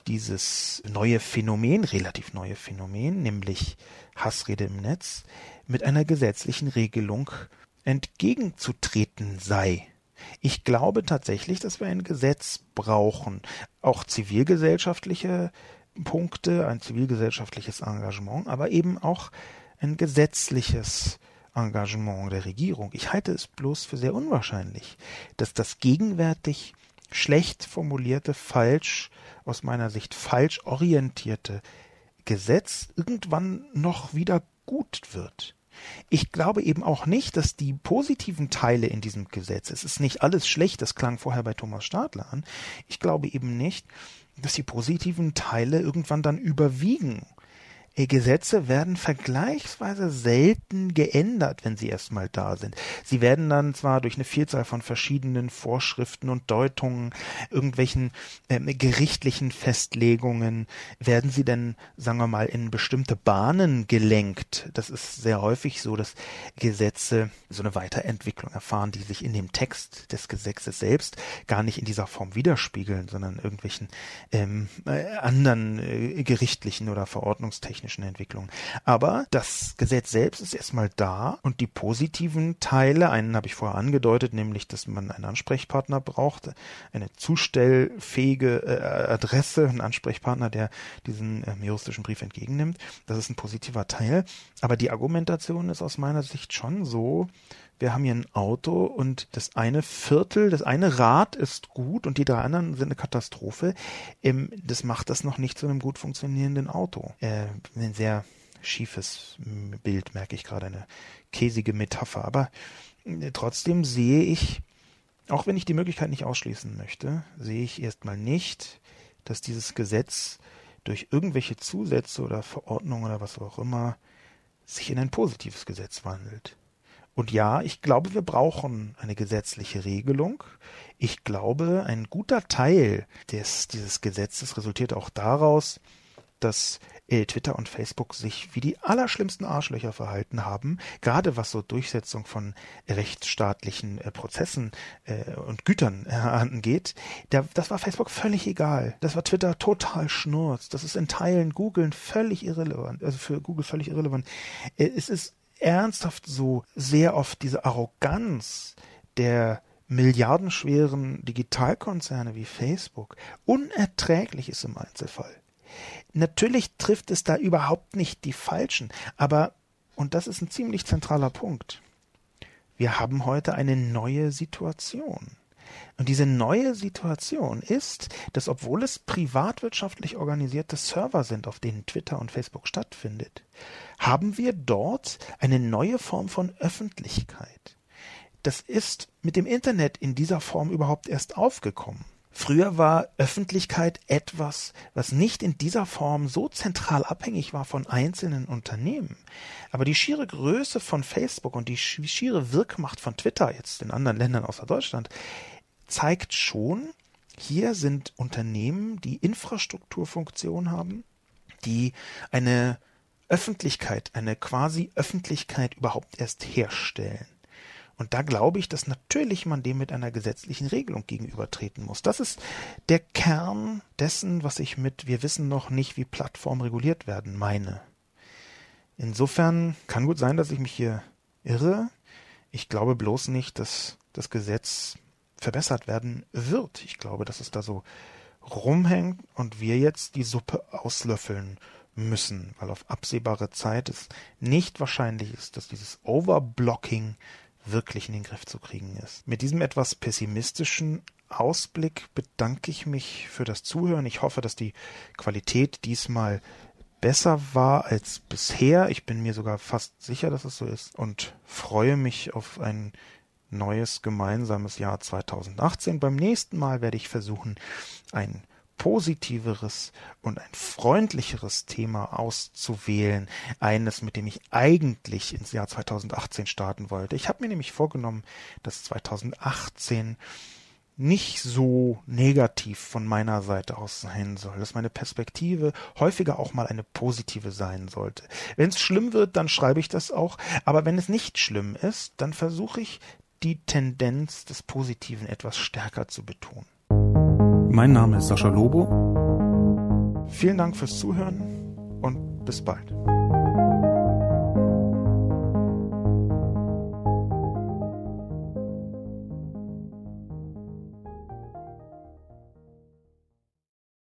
dieses neue Phänomen, relativ neue Phänomen, nämlich Hassrede im Netz, mit einer gesetzlichen Regelung entgegenzutreten sei. Ich glaube tatsächlich, dass wir ein Gesetz brauchen, auch zivilgesellschaftliche Punkte, ein zivilgesellschaftliches Engagement, aber eben auch ein gesetzliches Engagement der Regierung. Ich halte es bloß für sehr unwahrscheinlich, dass das gegenwärtig schlecht formulierte, falsch, aus meiner Sicht falsch orientierte Gesetz irgendwann noch wieder gut wird. Ich glaube eben auch nicht, dass die positiven Teile in diesem Gesetz, es ist nicht alles schlecht, das klang vorher bei Thomas Stadler an, ich glaube eben nicht, dass die positiven Teile irgendwann dann überwiegen Gesetze werden vergleichsweise selten geändert, wenn sie erstmal da sind. Sie werden dann zwar durch eine Vielzahl von verschiedenen Vorschriften und Deutungen, irgendwelchen äh, gerichtlichen Festlegungen, werden sie denn, sagen wir mal, in bestimmte Bahnen gelenkt. Das ist sehr häufig so, dass Gesetze so eine Weiterentwicklung erfahren, die sich in dem Text des Gesetzes selbst gar nicht in dieser Form widerspiegeln, sondern irgendwelchen ähm, äh, anderen äh, gerichtlichen oder verordnungstechnischen Entwicklungen. Aber das Gesetz selbst ist erstmal da und die positiven Teile, einen habe ich vorher angedeutet, nämlich, dass man einen Ansprechpartner braucht, eine zustellfähige äh, Adresse, einen Ansprechpartner, der diesen äh, juristischen Brief entgegennimmt. Das ist ein positiver Teil. Aber die Argumentation ist aus meiner Sicht schon so, wir haben hier ein Auto und das eine Viertel, das eine Rad ist gut und die drei anderen sind eine Katastrophe. Ähm, das macht das noch nicht zu einem gut funktionierenden Auto. Äh, ein sehr schiefes Bild, merke ich gerade, eine käsige Metapher. Aber äh, trotzdem sehe ich, auch wenn ich die Möglichkeit nicht ausschließen möchte, sehe ich erstmal nicht, dass dieses Gesetz durch irgendwelche Zusätze oder Verordnungen oder was auch immer sich in ein positives Gesetz wandelt. Und ja, ich glaube, wir brauchen eine gesetzliche Regelung. Ich glaube, ein guter Teil des, dieses Gesetzes resultiert auch daraus, dass Twitter und Facebook sich wie die allerschlimmsten Arschlöcher verhalten haben, gerade was so Durchsetzung von rechtsstaatlichen äh, Prozessen äh, und Gütern äh, angeht. Das war Facebook völlig egal. Das war Twitter total schnurz. Das ist in Teilen Google völlig irrelevant, also für Google völlig irrelevant. Es ist ernsthaft so sehr oft diese Arroganz der milliardenschweren Digitalkonzerne wie Facebook unerträglich ist im Einzelfall. Natürlich trifft es da überhaupt nicht die Falschen, aber, und das ist ein ziemlich zentraler Punkt, wir haben heute eine neue Situation. Und diese neue Situation ist, dass obwohl es privatwirtschaftlich organisierte Server sind, auf denen Twitter und Facebook stattfindet, haben wir dort eine neue Form von Öffentlichkeit. Das ist mit dem Internet in dieser Form überhaupt erst aufgekommen. Früher war Öffentlichkeit etwas, was nicht in dieser Form so zentral abhängig war von einzelnen Unternehmen. Aber die schiere Größe von Facebook und die schiere Wirkmacht von Twitter jetzt in anderen Ländern außer Deutschland zeigt schon, hier sind Unternehmen, die Infrastrukturfunktion haben, die eine Öffentlichkeit, eine quasi Öffentlichkeit überhaupt erst herstellen. Und da glaube ich, dass natürlich man dem mit einer gesetzlichen Regelung gegenübertreten muss. Das ist der Kern dessen, was ich mit wir wissen noch nicht, wie Plattformen reguliert werden meine. Insofern kann gut sein, dass ich mich hier irre. Ich glaube bloß nicht, dass das Gesetz verbessert werden wird. Ich glaube, dass es da so rumhängt und wir jetzt die Suppe auslöffeln müssen, weil auf absehbare Zeit es nicht wahrscheinlich ist, dass dieses Overblocking wirklich in den Griff zu kriegen ist. Mit diesem etwas pessimistischen Ausblick bedanke ich mich für das Zuhören. Ich hoffe, dass die Qualität diesmal besser war als bisher. Ich bin mir sogar fast sicher, dass es so ist und freue mich auf ein neues gemeinsames Jahr 2018. Beim nächsten Mal werde ich versuchen, ein positiveres und ein freundlicheres Thema auszuwählen, eines, mit dem ich eigentlich ins Jahr 2018 starten wollte. Ich habe mir nämlich vorgenommen, dass 2018 nicht so negativ von meiner Seite aus sein soll, dass meine Perspektive häufiger auch mal eine positive sein sollte. Wenn es schlimm wird, dann schreibe ich das auch, aber wenn es nicht schlimm ist, dann versuche ich die Tendenz des Positiven etwas stärker zu betonen. Mein Name ist Sascha Lobo. Vielen Dank fürs Zuhören und bis bald.